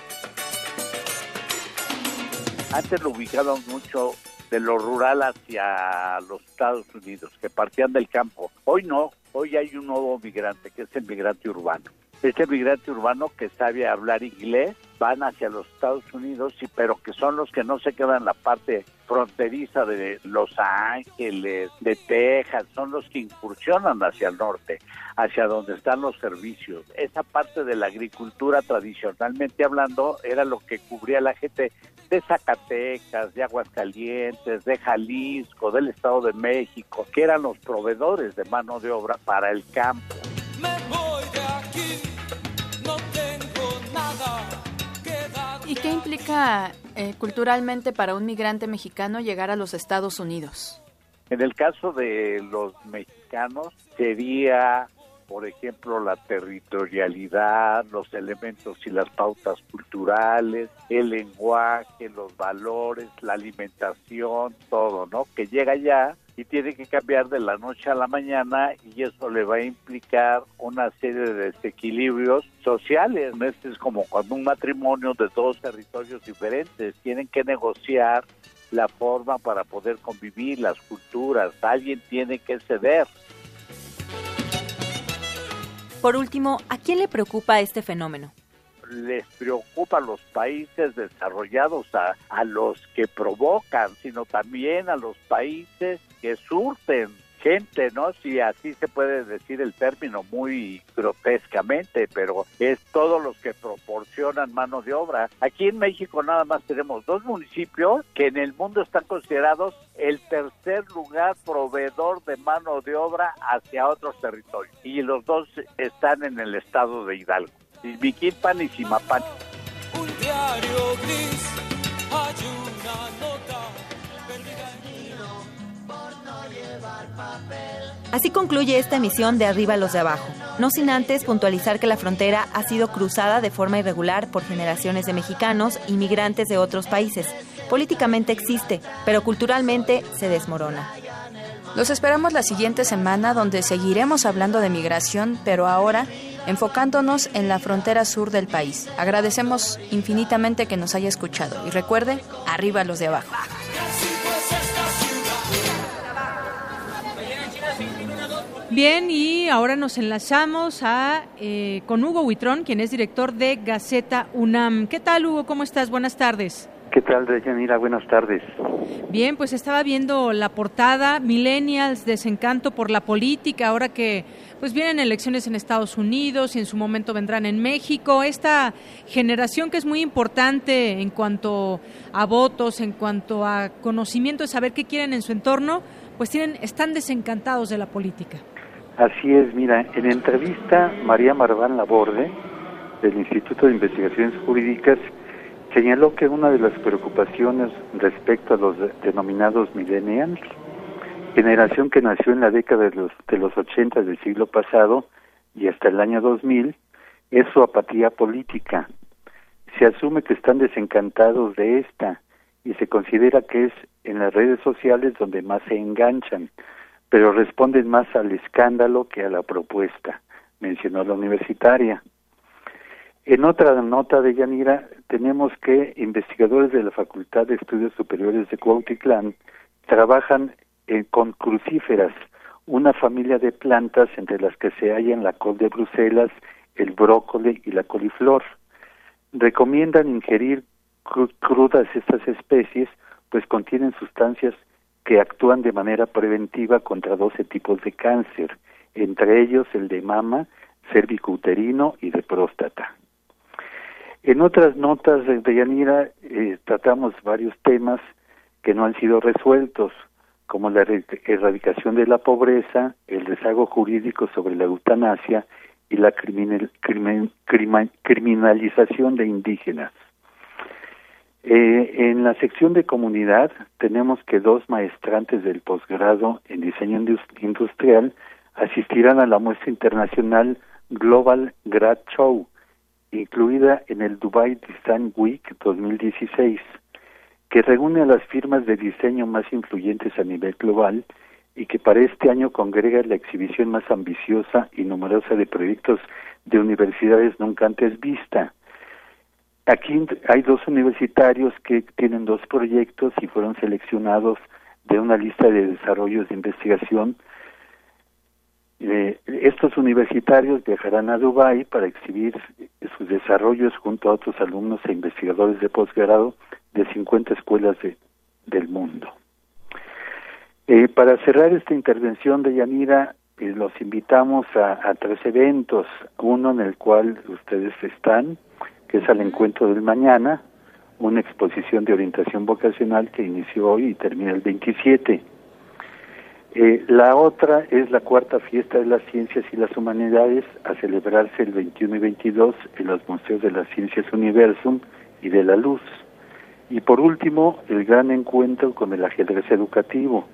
Antes lo ubicaban mucho de lo rural hacia los Estados Unidos, que partían del campo. Hoy no, hoy hay un nuevo migrante, que es el migrante urbano. Este migrante urbano que sabe hablar inglés van hacia los Estados Unidos, pero que son los que no se quedan en la parte fronteriza de Los Ángeles, de Texas, son los que incursionan hacia el norte, hacia donde están los servicios. Esa parte de la agricultura, tradicionalmente hablando, era lo que cubría la gente de Zacatecas, de Aguascalientes, de Jalisco, del Estado de México, que eran los proveedores de mano de obra para el campo. ¿Y qué implica eh, culturalmente para un migrante mexicano llegar a los Estados Unidos? En el caso de los mexicanos sería, por ejemplo, la territorialidad, los elementos y las pautas culturales, el lenguaje, los valores, la alimentación, todo, ¿no? Que llega ya y tiene que cambiar de la noche a la mañana y eso le va a implicar una serie de desequilibrios sociales. Este es como cuando un matrimonio de dos territorios diferentes tienen que negociar la forma para poder convivir, las culturas, alguien tiene que ceder. Por último, ¿a quién le preocupa este fenómeno? les preocupa a los países desarrollados, a, a los que provocan, sino también a los países que surten gente, ¿no? Si así se puede decir el término muy grotescamente, pero es todos los que proporcionan mano de obra. Aquí en México nada más tenemos dos municipios que en el mundo están considerados el tercer lugar proveedor de mano de obra hacia otros territorios y los dos están en el estado de Hidalgo. Miquilpan y Simapán. Un diario gris, hay Así concluye esta emisión de Arriba los de Abajo, no sin antes puntualizar que la frontera ha sido cruzada de forma irregular por generaciones de mexicanos y migrantes de otros países. Políticamente existe, pero culturalmente se desmorona. Los esperamos la siguiente semana donde seguiremos hablando de migración, pero ahora enfocándonos en la frontera sur del país. Agradecemos infinitamente que nos haya escuchado y recuerde, arriba los de abajo. Bien, y ahora nos enlazamos a, eh, con Hugo Huitrón, quien es director de Gaceta UNAM. ¿Qué tal, Hugo? ¿Cómo estás? Buenas tardes. ¿Qué tal, Deyanira? Buenas tardes. Bien, pues estaba viendo la portada, Millennials, desencanto por la política, ahora que pues vienen elecciones en Estados Unidos y en su momento vendrán en México. Esta generación que es muy importante en cuanto a votos, en cuanto a conocimiento de saber qué quieren en su entorno, pues tienen, están desencantados de la política. Así es, mira, en entrevista María Marván Laborde, del Instituto de Investigaciones Jurídicas, señaló que una de las preocupaciones respecto a los denominados millennials, generación que nació en la década de los, de los 80 del siglo pasado y hasta el año 2000, es su apatía política. Se asume que están desencantados de esta y se considera que es en las redes sociales donde más se enganchan, pero responden más al escándalo que a la propuesta, mencionó la universitaria. En otra nota de Yanira, tenemos que investigadores de la Facultad de Estudios Superiores de Cuautitlán trabajan eh, con crucíferas, una familia de plantas entre las que se hallan la col de Bruselas, el brócoli y la coliflor. Recomiendan ingerir crudas estas especies, pues contienen sustancias que actúan de manera preventiva contra 12 tipos de cáncer, entre ellos el de mama, cervicouterino y de próstata. En otras notas de Yanira eh, tratamos varios temas que no han sido resueltos, como la erradicación de la pobreza, el rezago jurídico sobre la eutanasia y la criminalización de indígenas. Eh, en la sección de comunidad tenemos que dos maestrantes del posgrado en diseño indus- industrial asistirán a la muestra internacional Global Grad Show, incluida en el Dubai Design Week 2016, que reúne a las firmas de diseño más influyentes a nivel global y que para este año congrega la exhibición más ambiciosa y numerosa de proyectos de universidades nunca antes vista. Aquí hay dos universitarios que tienen dos proyectos y fueron seleccionados de una lista de desarrollos de investigación. Eh, estos universitarios viajarán a Dubái para exhibir sus desarrollos junto a otros alumnos e investigadores de posgrado de 50 escuelas de- del mundo. Eh, para cerrar esta intervención de Yanira, eh, los invitamos a tres eventos, uno en el cual ustedes están, que es al encuentro del mañana, una exposición de orientación vocacional que inició hoy y termina el 27. Eh, la otra es la cuarta fiesta de las ciencias y las humanidades a celebrarse el 21 y 22 en los Museos de las Ciencias Universum y de la Luz. Y por último, el gran encuentro con el ajedrez educativo,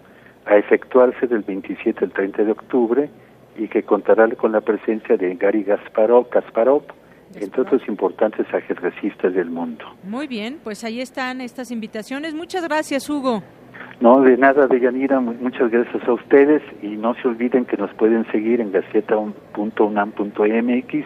a efectuarse del 27 al 30 de octubre y que contará con la presencia de Gary Gasparov, Kasparov, entre otros importantes ajedrecistas del mundo. Muy bien, pues ahí están estas invitaciones. Muchas gracias, Hugo. No, de nada, Deyanira, mu- muchas gracias a ustedes y no se olviden que nos pueden seguir en gaceta.unam.mx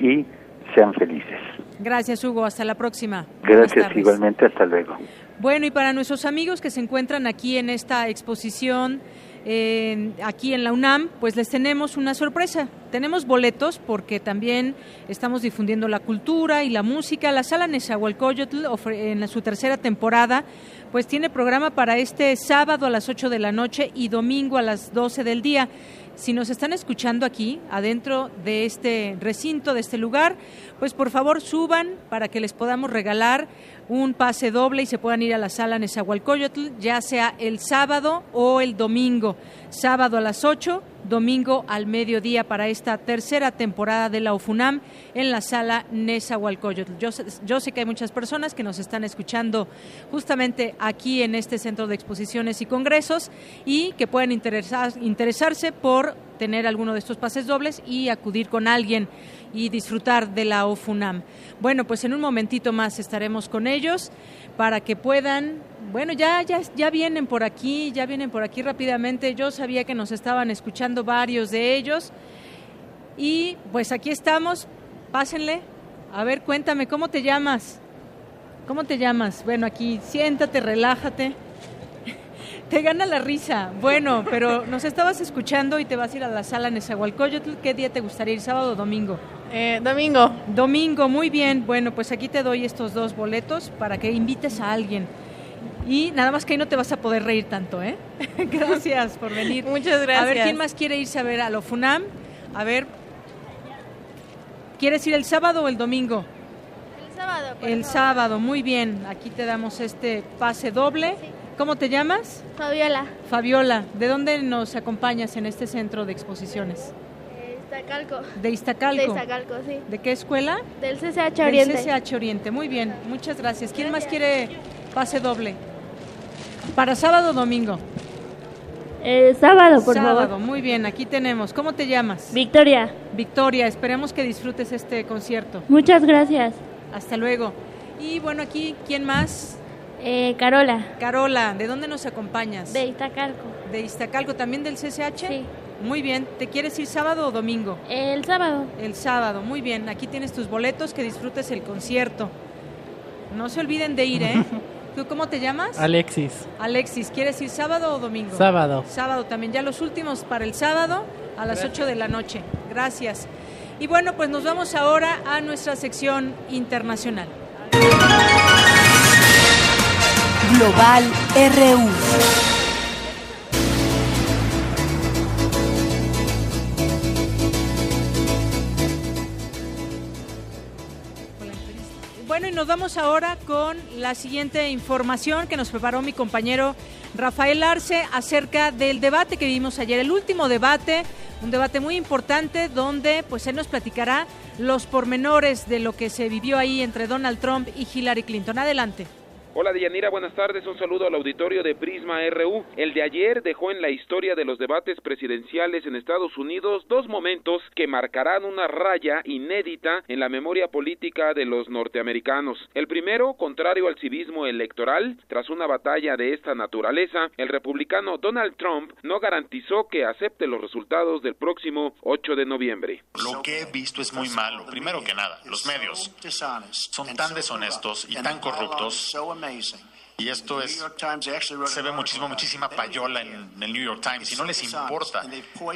y sean felices. Gracias, Hugo. Hasta la próxima. Gracias igualmente, hasta luego. Bueno, y para nuestros amigos que se encuentran aquí en esta exposición, eh, aquí en la UNAM, pues les tenemos una sorpresa. Tenemos boletos porque también estamos difundiendo la cultura y la música. La sala Nezahualcóyotl, en su tercera temporada, pues tiene programa para este sábado a las 8 de la noche y domingo a las 12 del día. Si nos están escuchando aquí, adentro de este recinto, de este lugar, pues por favor suban para que les podamos regalar un pase doble y se puedan ir a la sala Nezahualcóyotl, ya sea el sábado o el domingo. Sábado a las 8, domingo al mediodía para esta tercera temporada de la UFUNAM en la sala Nezahualcóyotl. Yo, yo sé que hay muchas personas que nos están escuchando justamente aquí en este centro de exposiciones y congresos y que pueden interesar- interesarse por tener alguno de estos pases dobles y acudir con alguien y disfrutar de la OFUNAM. Bueno, pues en un momentito más estaremos con ellos para que puedan, bueno, ya, ya, ya vienen por aquí, ya vienen por aquí rápidamente. Yo sabía que nos estaban escuchando varios de ellos y pues aquí estamos. Pásenle. A ver, cuéntame, ¿cómo te llamas? ¿Cómo te llamas? Bueno, aquí siéntate, relájate. Te gana la risa. Bueno, pero nos estabas escuchando y te vas a ir a la sala Nezahualcóyotl. ¿Qué día te gustaría ir, sábado o domingo? Domingo. Domingo, muy bien. Bueno, pues aquí te doy estos dos boletos para que invites a alguien. Y nada más que ahí no te vas a poder reír tanto, ¿eh? gracias por venir. Muchas A ver, gracias. ¿quién más quiere irse a ver a lo FUNAM? A ver, ¿quieres ir el sábado o el domingo? El sábado. por El favor. sábado, muy bien. Aquí te damos este pase doble. ¿Cómo te llamas? Fabiola. Fabiola, ¿de dónde nos acompañas en este centro de exposiciones? Eh, Iztacalco. De Iztacalco. De Iztacalco, sí. ¿De qué escuela? Del CCH Oriente. Del CCH Oriente, muy bien, muchas gracias. ¿Quién más quiere pase doble? Para sábado o domingo. El sábado, por sábado, favor. muy bien, aquí tenemos. ¿Cómo te llamas? Victoria. Victoria, esperemos que disfrutes este concierto. Muchas gracias. Hasta luego. Y bueno, aquí, ¿quién más? Eh, Carola. Carola, ¿de dónde nos acompañas? De Iztacalco. ¿De Iztacalco, también del CCH? Sí. Muy bien, ¿te quieres ir sábado o domingo? El sábado. El sábado, muy bien. Aquí tienes tus boletos, que disfrutes el concierto. No se olviden de ir, ¿eh? ¿Tú cómo te llamas? Alexis. Alexis, ¿quieres ir sábado o domingo? Sábado. Sábado también, ya los últimos para el sábado a las 8 de la noche. Gracias. Y bueno, pues nos vamos ahora a nuestra sección internacional. Global RU. Nos vamos ahora con la siguiente información que nos preparó mi compañero Rafael Arce acerca del debate que vimos ayer, el último debate, un debate muy importante donde pues él nos platicará los pormenores de lo que se vivió ahí entre Donald Trump y Hillary Clinton. Adelante. Hola Deyanira, buenas tardes. Un saludo al auditorio de Prisma RU. El de ayer dejó en la historia de los debates presidenciales en Estados Unidos dos momentos que marcarán una raya inédita en la memoria política de los norteamericanos. El primero, contrario al civismo electoral, tras una batalla de esta naturaleza, el republicano Donald Trump no garantizó que acepte los resultados del próximo 8 de noviembre. Lo que he visto es muy malo. Primero que nada, los medios son tan deshonestos y tan corruptos amazing. Y esto es, se ve muchísimo, muchísima payola en el New York Times y no les importa.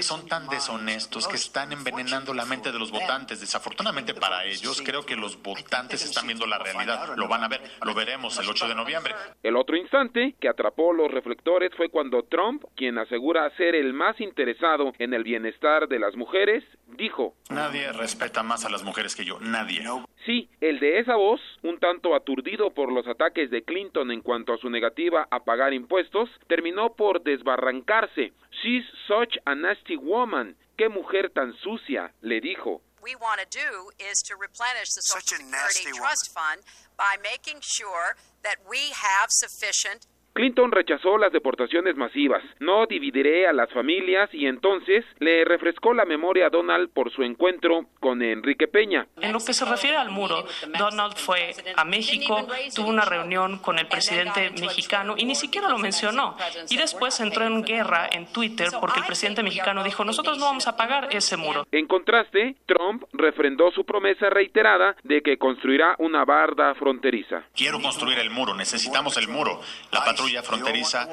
Son tan deshonestos que están envenenando la mente de los votantes. Desafortunadamente para ellos, creo que los votantes están viendo la realidad. Lo van a ver, lo veremos el 8 de noviembre. El otro instante que atrapó los reflectores fue cuando Trump, quien asegura ser el más interesado en el bienestar de las mujeres, dijo, Nadie respeta más a las mujeres que yo, nadie. Sí, el de esa voz, un tanto aturdido por los ataques de Clinton en cuanto a su negativa a pagar impuestos, terminó por desbarrancarse. She's such a nasty woman. Qué mujer tan sucia, le dijo. we want to do is to replenish the Social Security Trust Fund by making sure that we have sufficient Clinton rechazó las deportaciones masivas. No dividiré a las familias y entonces le refrescó la memoria a Donald por su encuentro con Enrique Peña. En lo que se refiere al muro, Donald fue a México, tuvo una reunión con el presidente mexicano y ni siquiera lo mencionó. Y después entró en guerra en Twitter porque el presidente mexicano dijo, nosotros no vamos a pagar ese muro. En contraste, Trump refrendó su promesa reiterada de que construirá una barda fronteriza. Quiero construir el muro, necesitamos el muro. La patrulla fronteriza,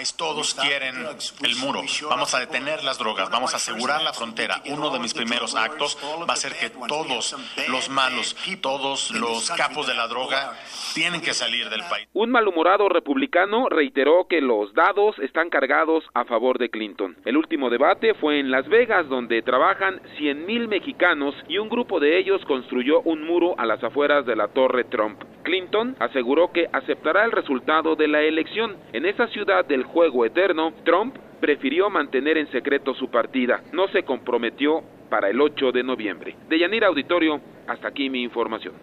ICE, todos quieren el muro. Vamos a detener las drogas, vamos a asegurar la frontera. Uno de mis primeros actos va a ser que todos los malos, todos los capos de la droga tienen que salir del país. Un malhumorado republicano reiteró que los dados están cargados a favor de Clinton. El último debate fue en Las Vegas, donde trabajan 100.000 mexicanos y un grupo de ellos construyó un muro a las afueras de la Torre Trump. Clinton aseguró que aceptará el resultado de la elección. En esa ciudad del juego eterno, Trump prefirió mantener en secreto su partida. No se comprometió para el 8 de noviembre. De Yanira Auditorio, hasta aquí mi información.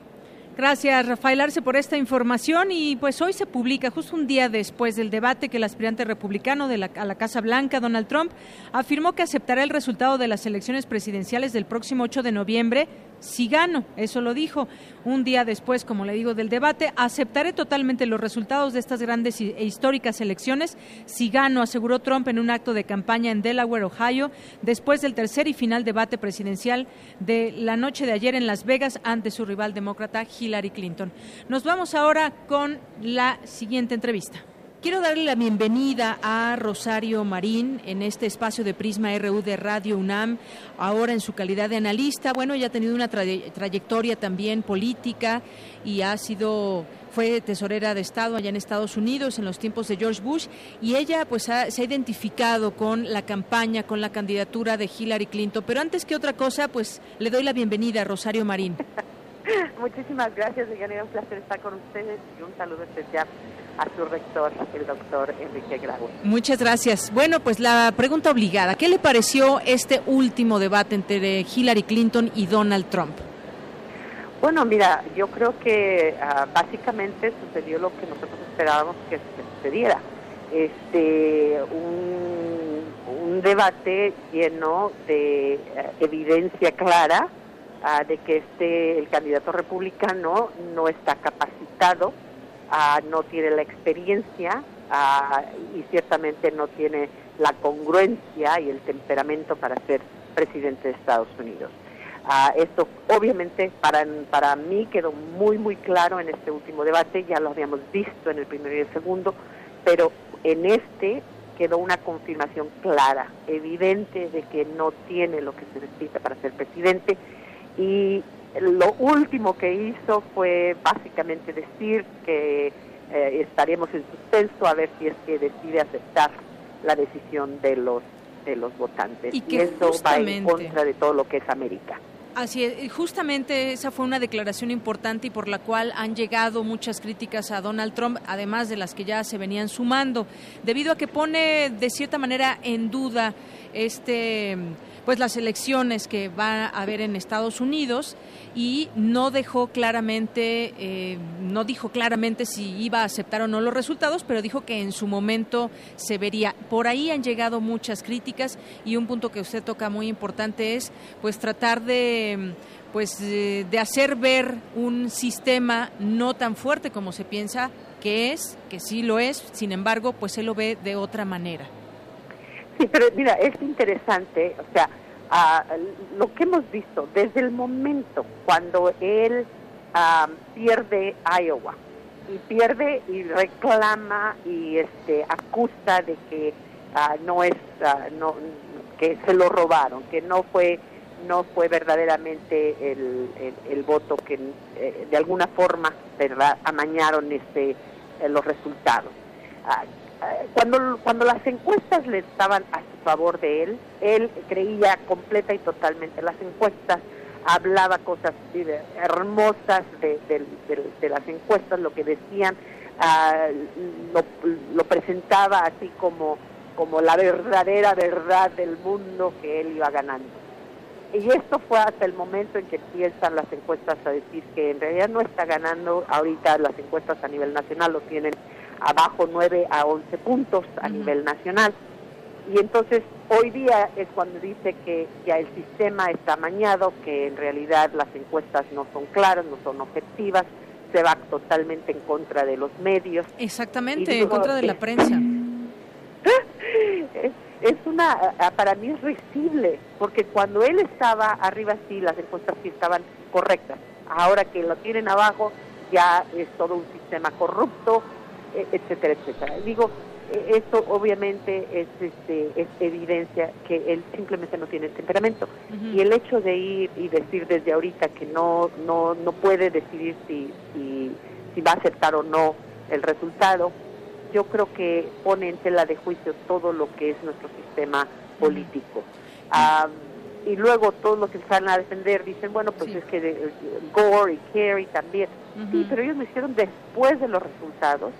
Gracias, Rafael Arce, por esta información. Y pues hoy se publica, justo un día después del debate, que el aspirante republicano de a la Casa Blanca, Donald Trump, afirmó que aceptará el resultado de las elecciones presidenciales del próximo 8 de noviembre si gano, eso lo dijo. Un día después, como le digo, del debate, aceptaré totalmente los resultados de estas grandes e históricas elecciones si gano, aseguró Trump en un acto de campaña en Delaware, Ohio, después del tercer y final debate presidencial de la noche de ayer en Las Vegas ante su rival demócrata Hillary Clinton. Nos vamos ahora con la siguiente entrevista. Quiero darle la bienvenida a Rosario Marín en este espacio de Prisma RU de Radio UNAM, ahora en su calidad de analista. Bueno, ella ha tenido una trayectoria también política y ha sido fue tesorera de Estado allá en Estados Unidos en los tiempos de George Bush y ella pues se ha identificado con la campaña, con la candidatura de Hillary Clinton. Pero antes que otra cosa, pues le doy la bienvenida a Rosario Marín. Muchísimas gracias, Deyanira. Un placer estar con ustedes y un saludo especial a su rector, el doctor Enrique Grau. Muchas gracias. Bueno, pues la pregunta obligada. ¿Qué le pareció este último debate entre Hillary Clinton y Donald Trump? Bueno, mira, yo creo que uh, básicamente sucedió lo que nosotros esperábamos que, sucediera. Este, un, un debate lleno de uh, evidencia clara uh, de que este el candidato republicano no está capacitado no tiene la experiencia y ciertamente no tiene la congruencia y el temperamento para ser presidente de Estados Unidos. esto obviamente para, para mí quedó muy muy claro en este último debate, ya lo habíamos visto en el primero y el segundo, pero en este quedó una confirmación clara, evidente de que no tiene lo que se necesita para ser presidente y lo último que hizo fue básicamente decir que eh, estaremos en suspenso a ver si es que decide aceptar la decisión de los de los votantes y, eso va en contra de todo lo que es América. Así es, justamente esa fue una declaración importante y por la cual han llegado muchas críticas a Donald Trump, además de las que ya se venían sumando, debido a que pone de cierta manera en duda este pues las elecciones que va a haber en Estados Unidos y no dejó claramente, eh, no dijo claramente si iba a aceptar o no los resultados, pero dijo que en su momento se vería. Por ahí han llegado muchas críticas y un punto que usted toca muy importante es pues tratar de pues de hacer ver un sistema no tan fuerte como se piensa que es, que sí lo es, sin embargo, pues él lo ve de otra manera. Sí, pero mira, es interesante, o sea, lo que hemos visto desde el momento cuando él pierde Iowa y pierde y reclama y este acusa de que ah, no es ah, no que se lo robaron, que no fue no fue verdaderamente el, el, voto que eh, de alguna forma verdad amañaron este eh, los resultados. Ah, cuando, cuando las encuestas le estaban a su favor de él, él creía completa y totalmente. Las encuestas hablaba cosas hermosas de, de, las encuestas, lo que decían, ah, lo, lo, presentaba así como, como la verdadera verdad del mundo que él iba ganando. Y esto fue hasta el momento en que empiezan las encuestas a decir que en realidad no está ganando, ahorita las encuestas a nivel nacional lo tienen abajo 9 a 11 puntos a nivel nacional. Y entonces hoy día es cuando dice que ya el sistema está amañado, que en realidad las encuestas no son claras, no son objetivas, se va totalmente en contra de los medios. Exactamente, en contra de la prensa. es, es una, para mí es risible, porque cuando él estaba arriba sí, las encuestas sí estaban correctas. Ahora que lo tienen abajo, ya es todo un sistema corrupto, etcétera, etcétera. Digo, e, esto obviamente es, este, es evidencia que él simplemente no tiene temperamento. Y el hecho de ir y decir desde ahorita que no, no, no puede decidir si, si, va a aceptar o no el resultado, yo creo que pone en tela de juicio todo lo que es nuestro sistema político. y luego todos los que están a defender dicen, bueno, pues es que eh, Gore y Kerry también. Sí, pero ellos lo hicieron después de los resultados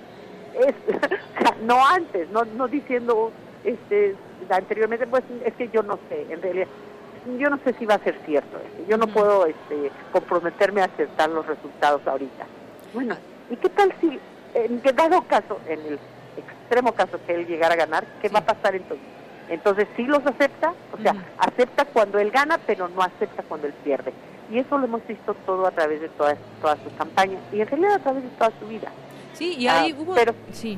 es no antes, no, no diciendo este anteriormente, pues es que yo no sé, en realidad yo no sé si va a ser cierto, yo no puedo este, comprometerme a aceptar los resultados ahorita. Bueno, ¿y qué tal si, en dado caso, en el extremo caso que él llegara a ganar, qué va a pasar entonces? Entonces sí los acepta, o sea, acepta cuando él gana, pero no acepta cuando él pierde. Y eso lo hemos visto todo a través de todas, todas sus campañas y en realidad a través de toda su vida. Sí, y ahí hubo... Pero, sí.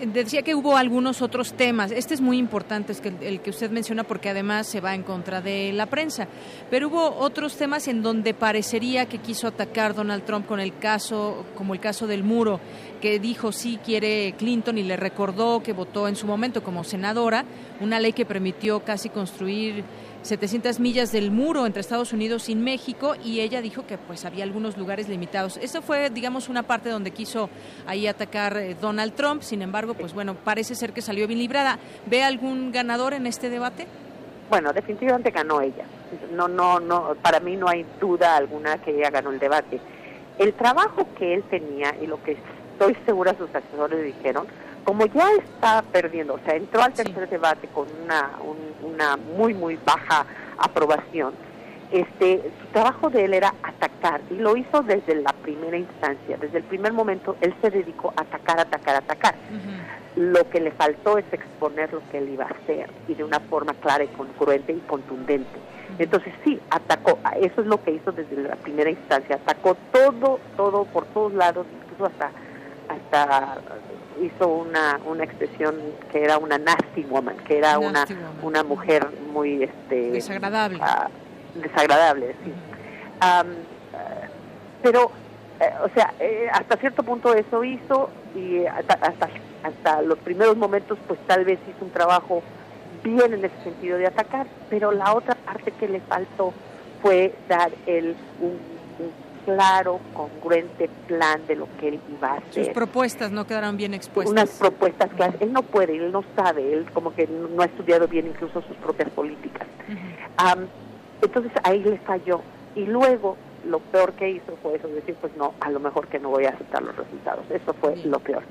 Decía que hubo algunos otros temas. Este es muy importante, es que el, que usted menciona, porque además se va en contra de la prensa. Pero hubo otros temas en donde parecería que quiso atacar Donald Trump con el caso, como el caso del muro, que dijo sí quiere Clinton y le recordó que votó en su momento como senadora una ley que permitió casi construir 700 millas del muro entre Estados Unidos y México y ella dijo que pues había algunos lugares limitados. Eso fue, digamos, una parte donde quiso ahí atacar eh, Donald Trump. Sin embargo, pues bueno, parece ser que salió bien librada. ¿Ve algún ganador en este debate? Bueno, definitivamente ganó ella. No, no, no. Para mí no hay duda alguna que ella ganó el debate. El trabajo que él tenía y lo que estoy segura sus asesores dijeron como ya está perdiendo, o sea, entró al tercer debate con una, una muy, muy baja aprobación, este, su trabajo de él era atacar y lo hizo desde la primera instancia, desde el primer momento él se dedicó a atacar, atacar, atacar. Lo que le faltó es exponer lo que él iba a hacer y de una forma clara y congruente y contundente. Entonces sí, atacó, eso es lo que hizo desde la primera instancia, atacó todo, todo, por todos lados, incluso hasta, hasta hizo una, una expresión que era una nasty woman, que era una, una mujer muy este desagradable. Ah, desagradable, sí. pero, eh, o sea, eh, hasta cierto punto eso hizo y hasta, hasta, hasta los primeros momentos pues tal vez hizo un trabajo bien en ese sentido de atacar, pero la otra parte que le faltó fue dar el un claro, congruente plan de lo que él iba a hacer. Sus propuestas no quedaron bien expuestas. Unas propuestas que él no puede, él no sabe, él como que no ha estudiado bien incluso sus propias políticas. Entonces ahí le falló. Y luego lo peor que hizo fue eso, decir, pues no, a lo mejor que no voy a aceptar los resultados. Eso fue lo peor.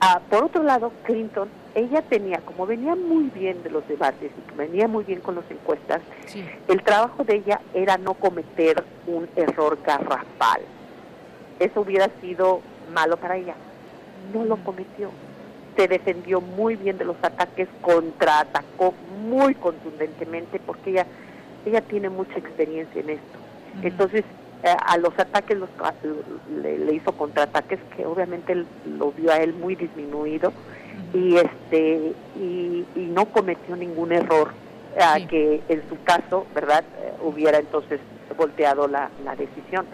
Ah, por otro lado, Clinton, ella tenía, como venía muy bien de los debates y venía muy bien con las encuestas, el trabajo de ella era no cometer un error garrafal. Eso hubiera sido malo para ella. No lo cometió. Se defendió muy bien de los ataques, contraatacó muy contundentemente porque ella, ella tiene mucha experiencia en esto. Entonces, eh, a los ataques los, le, hizo contraataques que obviamente lo vio a él muy disminuido y este y, no cometió ningún error eh, que en su caso verdad eh, hubiera entonces volteado la, la decisión.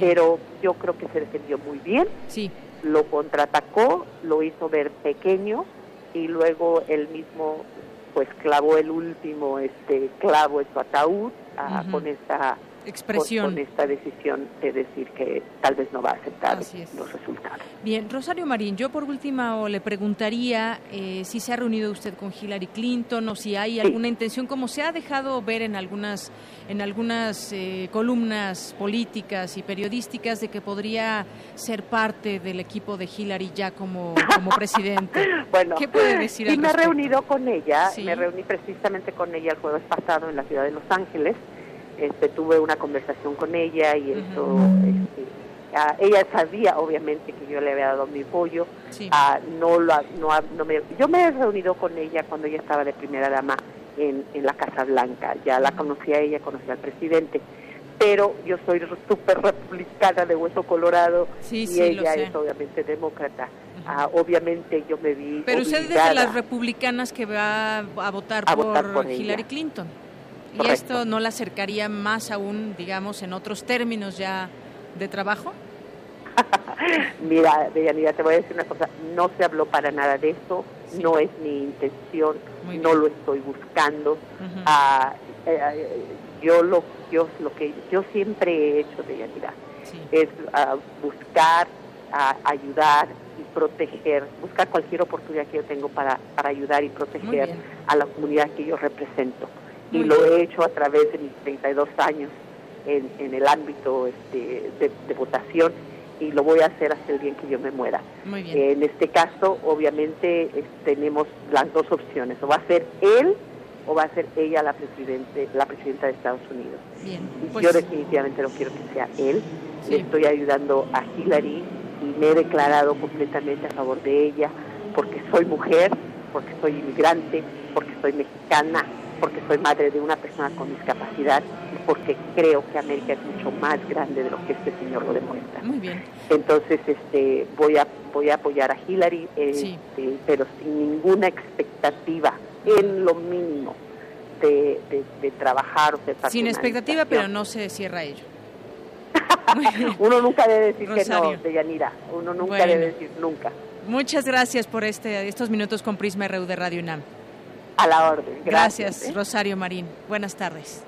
Pero yo creo que se defendió muy bien. Sí. Lo contraatacó lo hizo ver pequeño y luego él mismo pues clavó el último este clavo en su ataúd ah, con esta expresión. Con, esta decisión de decir que tal vez no va a aceptar los resultados. Bien, Rosario Marín, yo por último le preguntaría eh, si se ha reunido usted con Hillary Clinton o si hay alguna intención, como se ha dejado ver en algunas, en algunas eh, columnas políticas y periodísticas, de que podría ser parte del equipo de Hillary ya como, como presidente. bueno, ¿qué puede decir? Y me he reunido con ella, me reuní precisamente con ella el jueves pasado en la ciudad de Los Ángeles este, tuve una conversación con ella y eso, este, ella sabía obviamente que yo le había dado mi apoyo, no lo, no, no me, yo me he reunido con ella cuando ella estaba de primera dama en, en la Casa Blanca, ya la conocía ella, conocía al presidente, pero yo soy súper republicana de hueso colorado y ella es obviamente demócrata. Ah, obviamente yo me vi. Pero usted es de las republicanas que va a votar, por, Hillary Clinton. ¿Y esto no la acercaría más aún, digamos, en otros términos ya de trabajo? Mira, Deyanira, te voy a decir una cosa, no se habló para nada de eso, no es mi intención, no lo estoy buscando. Ah, eh, yo lo yo lo que yo siempre he hecho, Deyanira, es uh, buscar, ayudar y proteger, buscar cualquier oportunidad que yo tengo para, para ayudar y proteger a la comunidad que yo represento y lo he hecho a través de mis 32 años en, en el ámbito este, de, votación y lo voy a hacer hasta el día en que yo me muera. en este caso, obviamente, tenemos las dos opciones, o va a ser él o va a ser ella la presidente, la presidenta de Estados Unidos. Pues yo definitivamente no quiero que sea él. Le estoy ayudando a Hillary y me he declarado completamente a favor de ella porque soy mujer, porque soy inmigrante, porque soy mexicana, porque soy madre de una persona con discapacidad y porque creo que América es mucho más grande de lo que este señor lo demuestra. Muy bien. Entonces, este, voy a voy a apoyar a Hillary, este, pero sin ninguna expectativa, en lo mínimo, de, de, trabajar o ser Sin expectativa, pero no se cierra ello. Uno nunca debe decir que no, de Yanira. Uno nunca debe decir nunca. Muchas gracias por este, estos minutos con Prisma RU de Radio UNAM. A la orden. Gracias, ¿eh? Rosario Marín. Buenas tardes.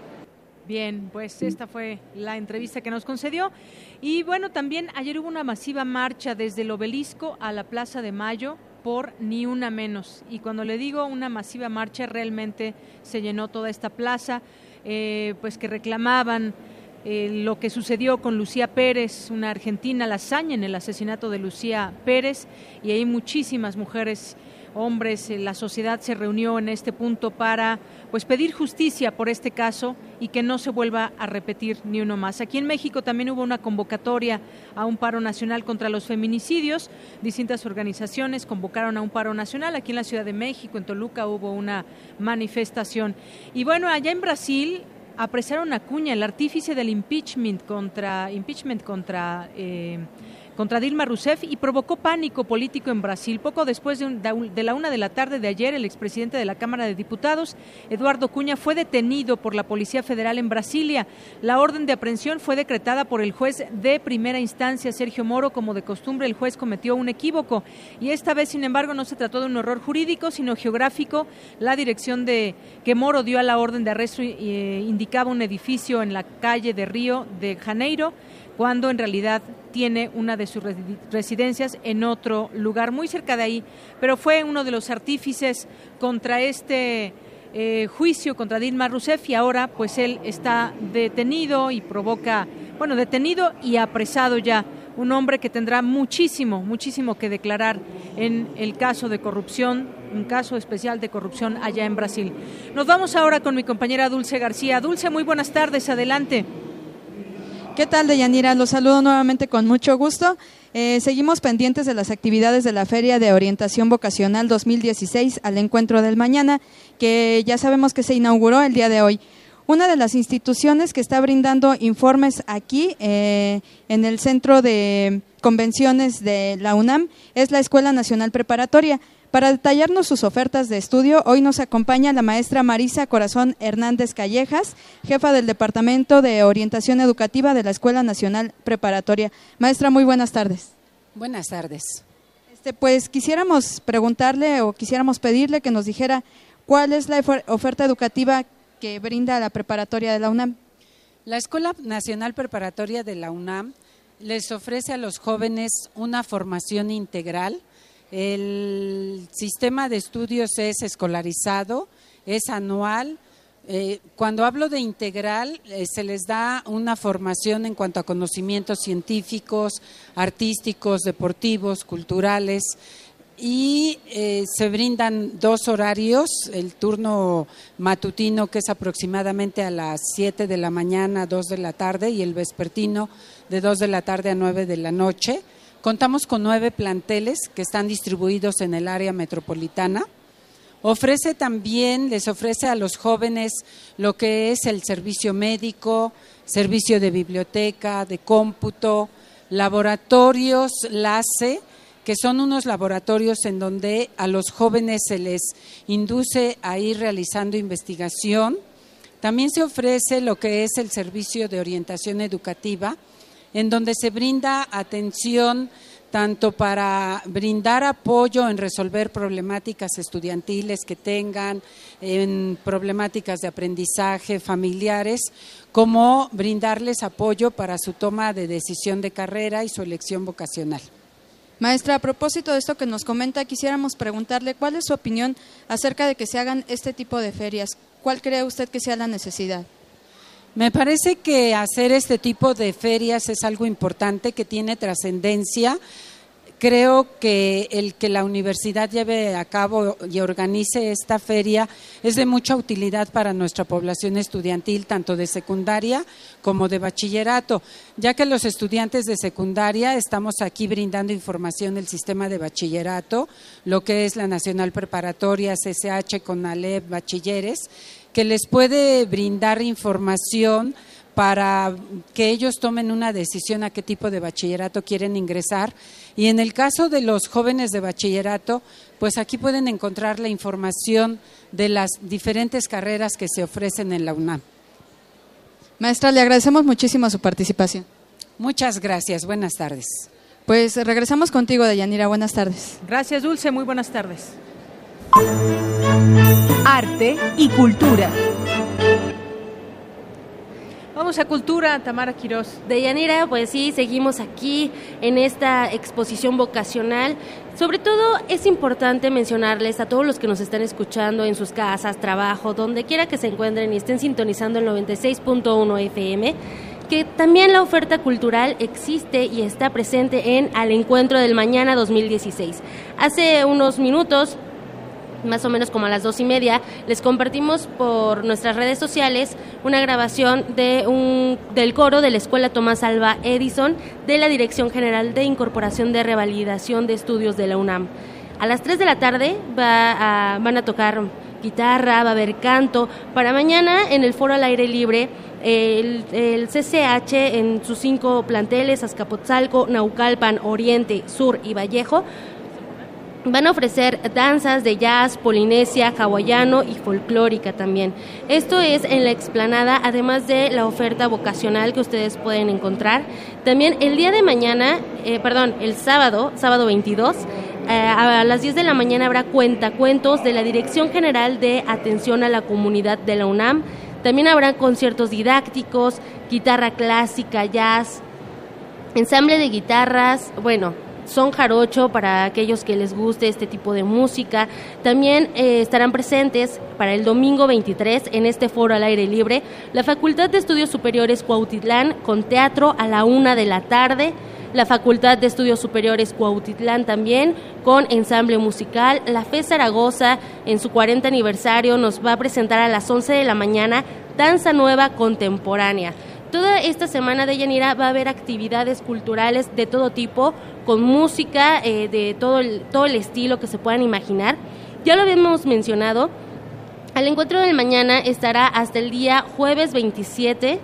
Bien, pues esta fue la entrevista que nos concedió. Y bueno, también ayer hubo una masiva marcha desde el obelisco a la Plaza de Mayo por ni una menos. Y cuando le digo una masiva marcha, realmente se llenó toda esta plaza, eh, pues que reclamaban eh, lo que sucedió con Lucía Pérez, una argentina, la hazaña en el asesinato de Lucía Pérez, y hay muchísimas mujeres hombres, eh, la sociedad se reunió en este punto para pues pedir justicia por este caso y que no se vuelva a repetir ni uno más. Aquí en México también hubo una convocatoria a un paro nacional contra los feminicidios. Distintas organizaciones convocaron a un paro nacional. Aquí en la Ciudad de México, en Toluca, hubo una manifestación. Y bueno, allá en Brasil apresaron a Cuña, el artífice del impeachment contra impeachment contra eh, contra Dilma Rousseff y provocó pánico político en Brasil. Poco después de, la una de la tarde de ayer, el expresidente de la Cámara de Diputados, Eduardo Cuña, fue detenido por la Policía Federal en Brasilia. La orden de aprehensión fue decretada por el juez de primera instancia, Sergio Moro. Como de costumbre, el juez cometió un equívoco y esta vez, sin embargo, no se trató de un error jurídico, sino geográfico. La dirección de que Moro dio a la orden de arresto eh, indicaba un edificio en la calle de Río de Janeiro cuando en realidad tiene una de sus residencias en otro lugar muy cerca de ahí, pero fue uno de los artífices contra este eh, juicio contra Dilma Rousseff y ahora pues él está detenido y provoca, bueno, detenido y apresado ya un hombre que tendrá muchísimo, muchísimo que declarar en el caso de corrupción, un caso especial de corrupción allá en Brasil. Nos vamos ahora con mi compañera Dulce García. Dulce, muy buenas tardes, adelante. ¿Qué tal, Deyanira? Los saludo nuevamente con mucho gusto. Eh, seguimos pendientes de las actividades de la Feria de Orientación Vocacional 2016 al encuentro del mañana, que ya sabemos que se inauguró el día de hoy. Una de las instituciones que está brindando informes aquí eh, en el Centro de Convenciones de la UNAM es la Escuela Nacional Preparatoria. Para detallarnos sus ofertas de estudio, hoy nos acompaña la maestra Marisa Corazón Hernández Callejas, jefa del Departamento de Orientación Educativa de la Escuela Nacional Preparatoria. Maestra, muy buenas tardes. Buenas tardes. Este, pues quisiéramos preguntarle o quisiéramos pedirle que nos dijera cuál es la oferta educativa que brinda la preparatoria de la UNAM? La Escuela Nacional Preparatoria de la UNAM les ofrece a los jóvenes una formación integral. El sistema de estudios es escolarizado, es anual. Eh, cuando hablo de integral, eh, se les da una formación en cuanto a conocimientos científicos, artísticos, deportivos, culturales y eh, se brindan dos horarios, el turno matutino que es aproximadamente a las 7 de la mañana 2 de la tarde y el vespertino de 2 de la tarde a 9 de la noche. Contamos con nueve planteles que están distribuidos en el área metropolitana. Ofrece también, les ofrece a los jóvenes lo que es el servicio médico, servicio de biblioteca, de cómputo, laboratorios, LACE, que son unos laboratorios en donde a los jóvenes se les induce a ir realizando investigación. También se ofrece lo que es el servicio de orientación educativa, en donde se brinda atención tanto para brindar apoyo en resolver problemáticas estudiantiles que tengan, en problemáticas de aprendizaje familiares, como brindarles apoyo para su toma de decisión de carrera y su elección vocacional. Maestra, a propósito de esto que nos comenta, quisiéramos preguntarle cuál es su opinión acerca de que se hagan este tipo de ferias. ¿Cuál cree usted que sea la necesidad? Me parece que hacer este tipo de ferias es algo importante que tiene trascendencia. Creo que el que la universidad lleve a cabo y organice esta feria es de mucha utilidad para nuestra población estudiantil, tanto de secundaria como de bachillerato, ya que los estudiantes de secundaria estamos aquí brindando información del sistema de bachillerato, lo que es la Nacional Preparatoria, CSH, con ALEP, bachilleres, que les puede brindar información para que ellos tomen una decisión a qué tipo de bachillerato quieren ingresar. Y en el caso de los jóvenes de bachillerato, pues aquí pueden encontrar la información de las diferentes carreras que se ofrecen en la UNAM. Maestra, le agradecemos muchísimo su participación. Muchas gracias. Buenas tardes. Pues regresamos contigo, Deyanira. Buenas tardes. Gracias, Dulce. Muy buenas tardes. Arte y cultura. Vamos a Cultura, Tamara Quirós. Deyanira, pues sí, seguimos aquí en esta exposición vocacional. Sobre todo es importante mencionarles a todos los que nos están escuchando en sus casas, trabajo, donde quiera que se encuentren y estén sintonizando el 96.1 FM, que también la oferta cultural existe y está presente en Al Encuentro del Mañana 2016. Hace unos minutos más o menos como a las dos y media, les compartimos por nuestras redes sociales una grabación de un, del coro de la Escuela Tomás Alba Edison de la Dirección General de Incorporación de Revalidación de Estudios de la UNAM. A las 3 de la tarde va van a tocar guitarra, va a haber canto. Para mañana en el foro al aire libre, el, el CCH en sus cinco planteles, Azcapotzalco, Naucalpan, Oriente, Sur y Vallejo, Van a ofrecer danzas de jazz, polinesia, hawaiano y folclórica también. Esto es en la explanada, además de la oferta vocacional que ustedes pueden encontrar. También el día de mañana, eh, perdón, el sábado, sábado 22, eh, a las 10 de la mañana habrá cuentacuentos de la Dirección General de Atención a la Comunidad de la UNAM. También habrá conciertos didácticos, guitarra clásica, jazz, ensamble de guitarras, bueno, son jarocho para aquellos que les guste este tipo de música. También eh, estarán presentes para el domingo 23 en este foro al aire libre la Facultad de Estudios Superiores Cuautitlán con teatro a la una de la tarde la Facultad de Estudios Superiores Cuautitlán también, con ensamble musical. La FE Zaragoza, en su 40 aniversario, nos va a presentar a las 11 de la mañana Danza Nueva Contemporánea. Toda esta semana de Yanira va a haber actividades culturales de todo tipo, con música eh, de todo el, todo el estilo que se puedan imaginar. Ya lo habíamos mencionado, el encuentro del mañana estará hasta el día jueves 27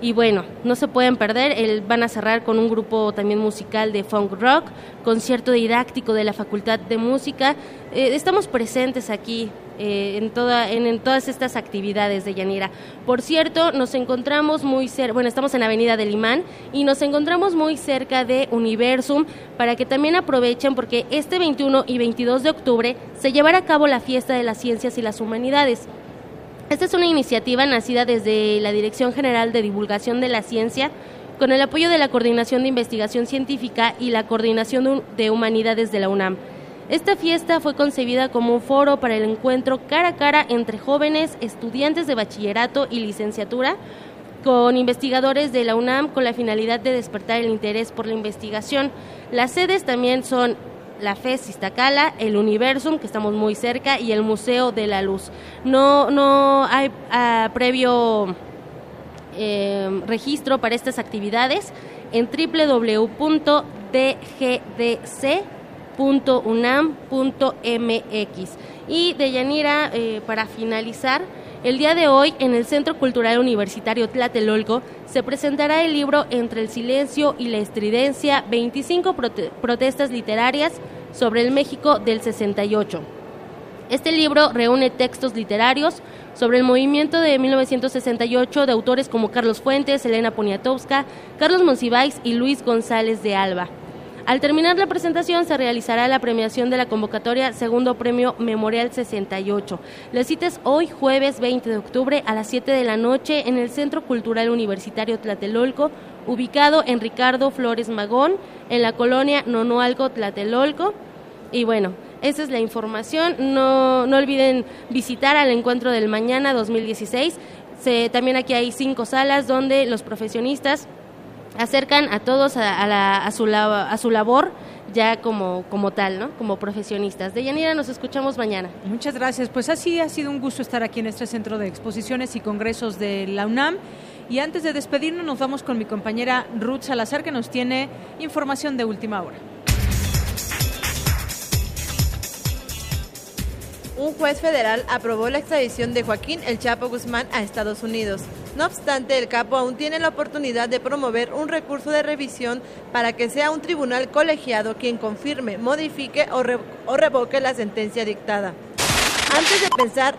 y bueno, no se pueden perder, el, van a cerrar con un grupo también musical de funk rock, concierto didáctico de la Facultad de Música. Eh, estamos presentes aquí eh, en, toda, en, todas estas actividades de Yanira. Por cierto, nos encontramos muy cerca, bueno, estamos en Avenida del Imán y nos encontramos muy cerca de Universum para que también aprovechen porque este 21 y 22 de octubre se llevará a cabo la fiesta de las ciencias y las humanidades. Esta es una iniciativa nacida desde la Dirección General de Divulgación de la Ciencia con el apoyo de la Coordinación de Investigación Científica y la Coordinación de Humanidades de la UNAM. Esta fiesta fue concebida como un foro para el encuentro cara a cara entre jóvenes, estudiantes de bachillerato y licenciatura, con investigadores de la UNAM con la finalidad de despertar el interés por la investigación. Las sedes también son la FES Iztacala, el Universum, que estamos muy cerca, y el Museo de la Luz. No, no hay ah, previo em, registro para estas actividades en www.dgdc.unam.mx. Y de Yanira, eh, para finalizar, el día de hoy, en el Centro Cultural Universitario Tlatelolco, se presentará el libro Entre el silencio y la estridencia, 25 protestas literarias sobre el México del 68. Este libro reúne textos literarios sobre el movimiento de 1968 de autores como Carlos Fuentes, Elena Poniatowska, Carlos Monsiváis y Luis González de Alba. Al terminar la presentación se realizará la premiación de la convocatoria Segundo Premio Memorial 68. La cita es hoy jueves 20 de octubre a las 7 de la noche en el Centro Cultural Universitario Tlatelolco, ubicado en Ricardo Flores Magón, en la colonia Nonoalco Tlatelolco. Y bueno, esa es la información. No, no olviden visitar al encuentro del mañana 2016. Se, también aquí hay cinco salas donde los profesionistas acercan a todos a, su, a su labor ya como, como tal, ¿no? Como profesionistas. De Yanira, nos escuchamos mañana. Muchas gracias. Pues así ha sido un gusto estar aquí en este centro de exposiciones y congresos de la UNAM. Y antes de despedirnos, nos vamos con mi compañera Ruth Salazar, que nos tiene información de última hora. Un juez federal aprobó la extradición de Joaquín El Chapo Guzmán a Estados Unidos. No obstante, el capo aún tiene la oportunidad de promover un recurso de revisión para que sea un tribunal colegiado quien confirme, modifique o, revoque la sentencia dictada. Antes de pensar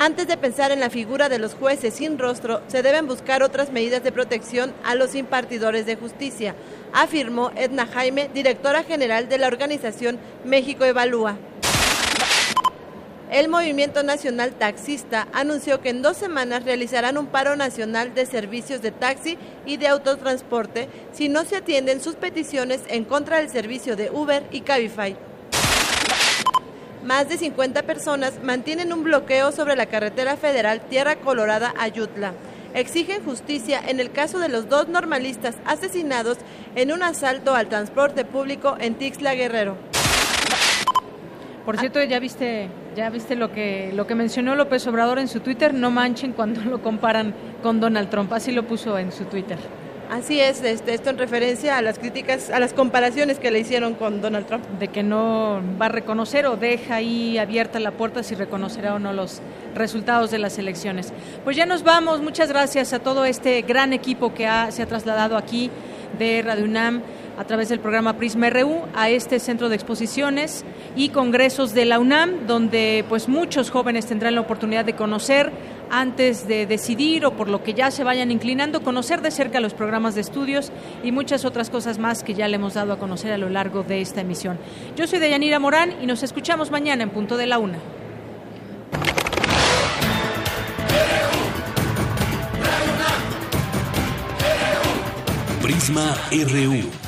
antes de pensar en la figura de los jueces sin rostro, se deben buscar otras medidas de protección a los impartidores de justicia, afirmó Edna Jaime, directora general de la organización México Evalúa. El Movimiento Nacional Taxista anunció que en dos semanas realizarán un paro nacional de servicios de taxi y de autotransporte si no se atienden sus peticiones en contra del servicio de Uber y Cabify. Más de 50 personas mantienen un bloqueo sobre la carretera federal Tierra Colorada Ayutla. Exigen justicia en el caso de los dos normalistas asesinados en un asalto al transporte público en Tixla Guerrero. Por cierto, ya viste, ya viste lo que lo que mencionó López Obrador en su Twitter, no manchen cuando lo comparan con Donald Trump, así lo puso en su Twitter. Así es, este, esto en referencia a las críticas, a las comparaciones que le hicieron con Donald Trump. De que no va a reconocer o deja ahí abierta la puerta si reconocerá o no los resultados de las elecciones. Pues ya nos vamos, muchas gracias a todo este gran equipo que se ha trasladado aquí de Radio UNAM a través del programa Prisma RU a este centro de exposiciones y congresos de la UNAM, donde pues muchos jóvenes tendrán la oportunidad de conocer antes de decidir o por lo que ya se vayan inclinando, conocer de cerca los programas de estudios y muchas otras cosas más que ya le hemos dado a conocer a lo largo de esta emisión. Yo soy Deyanira Morán y nos escuchamos mañana en punto de la una. Prisma RU.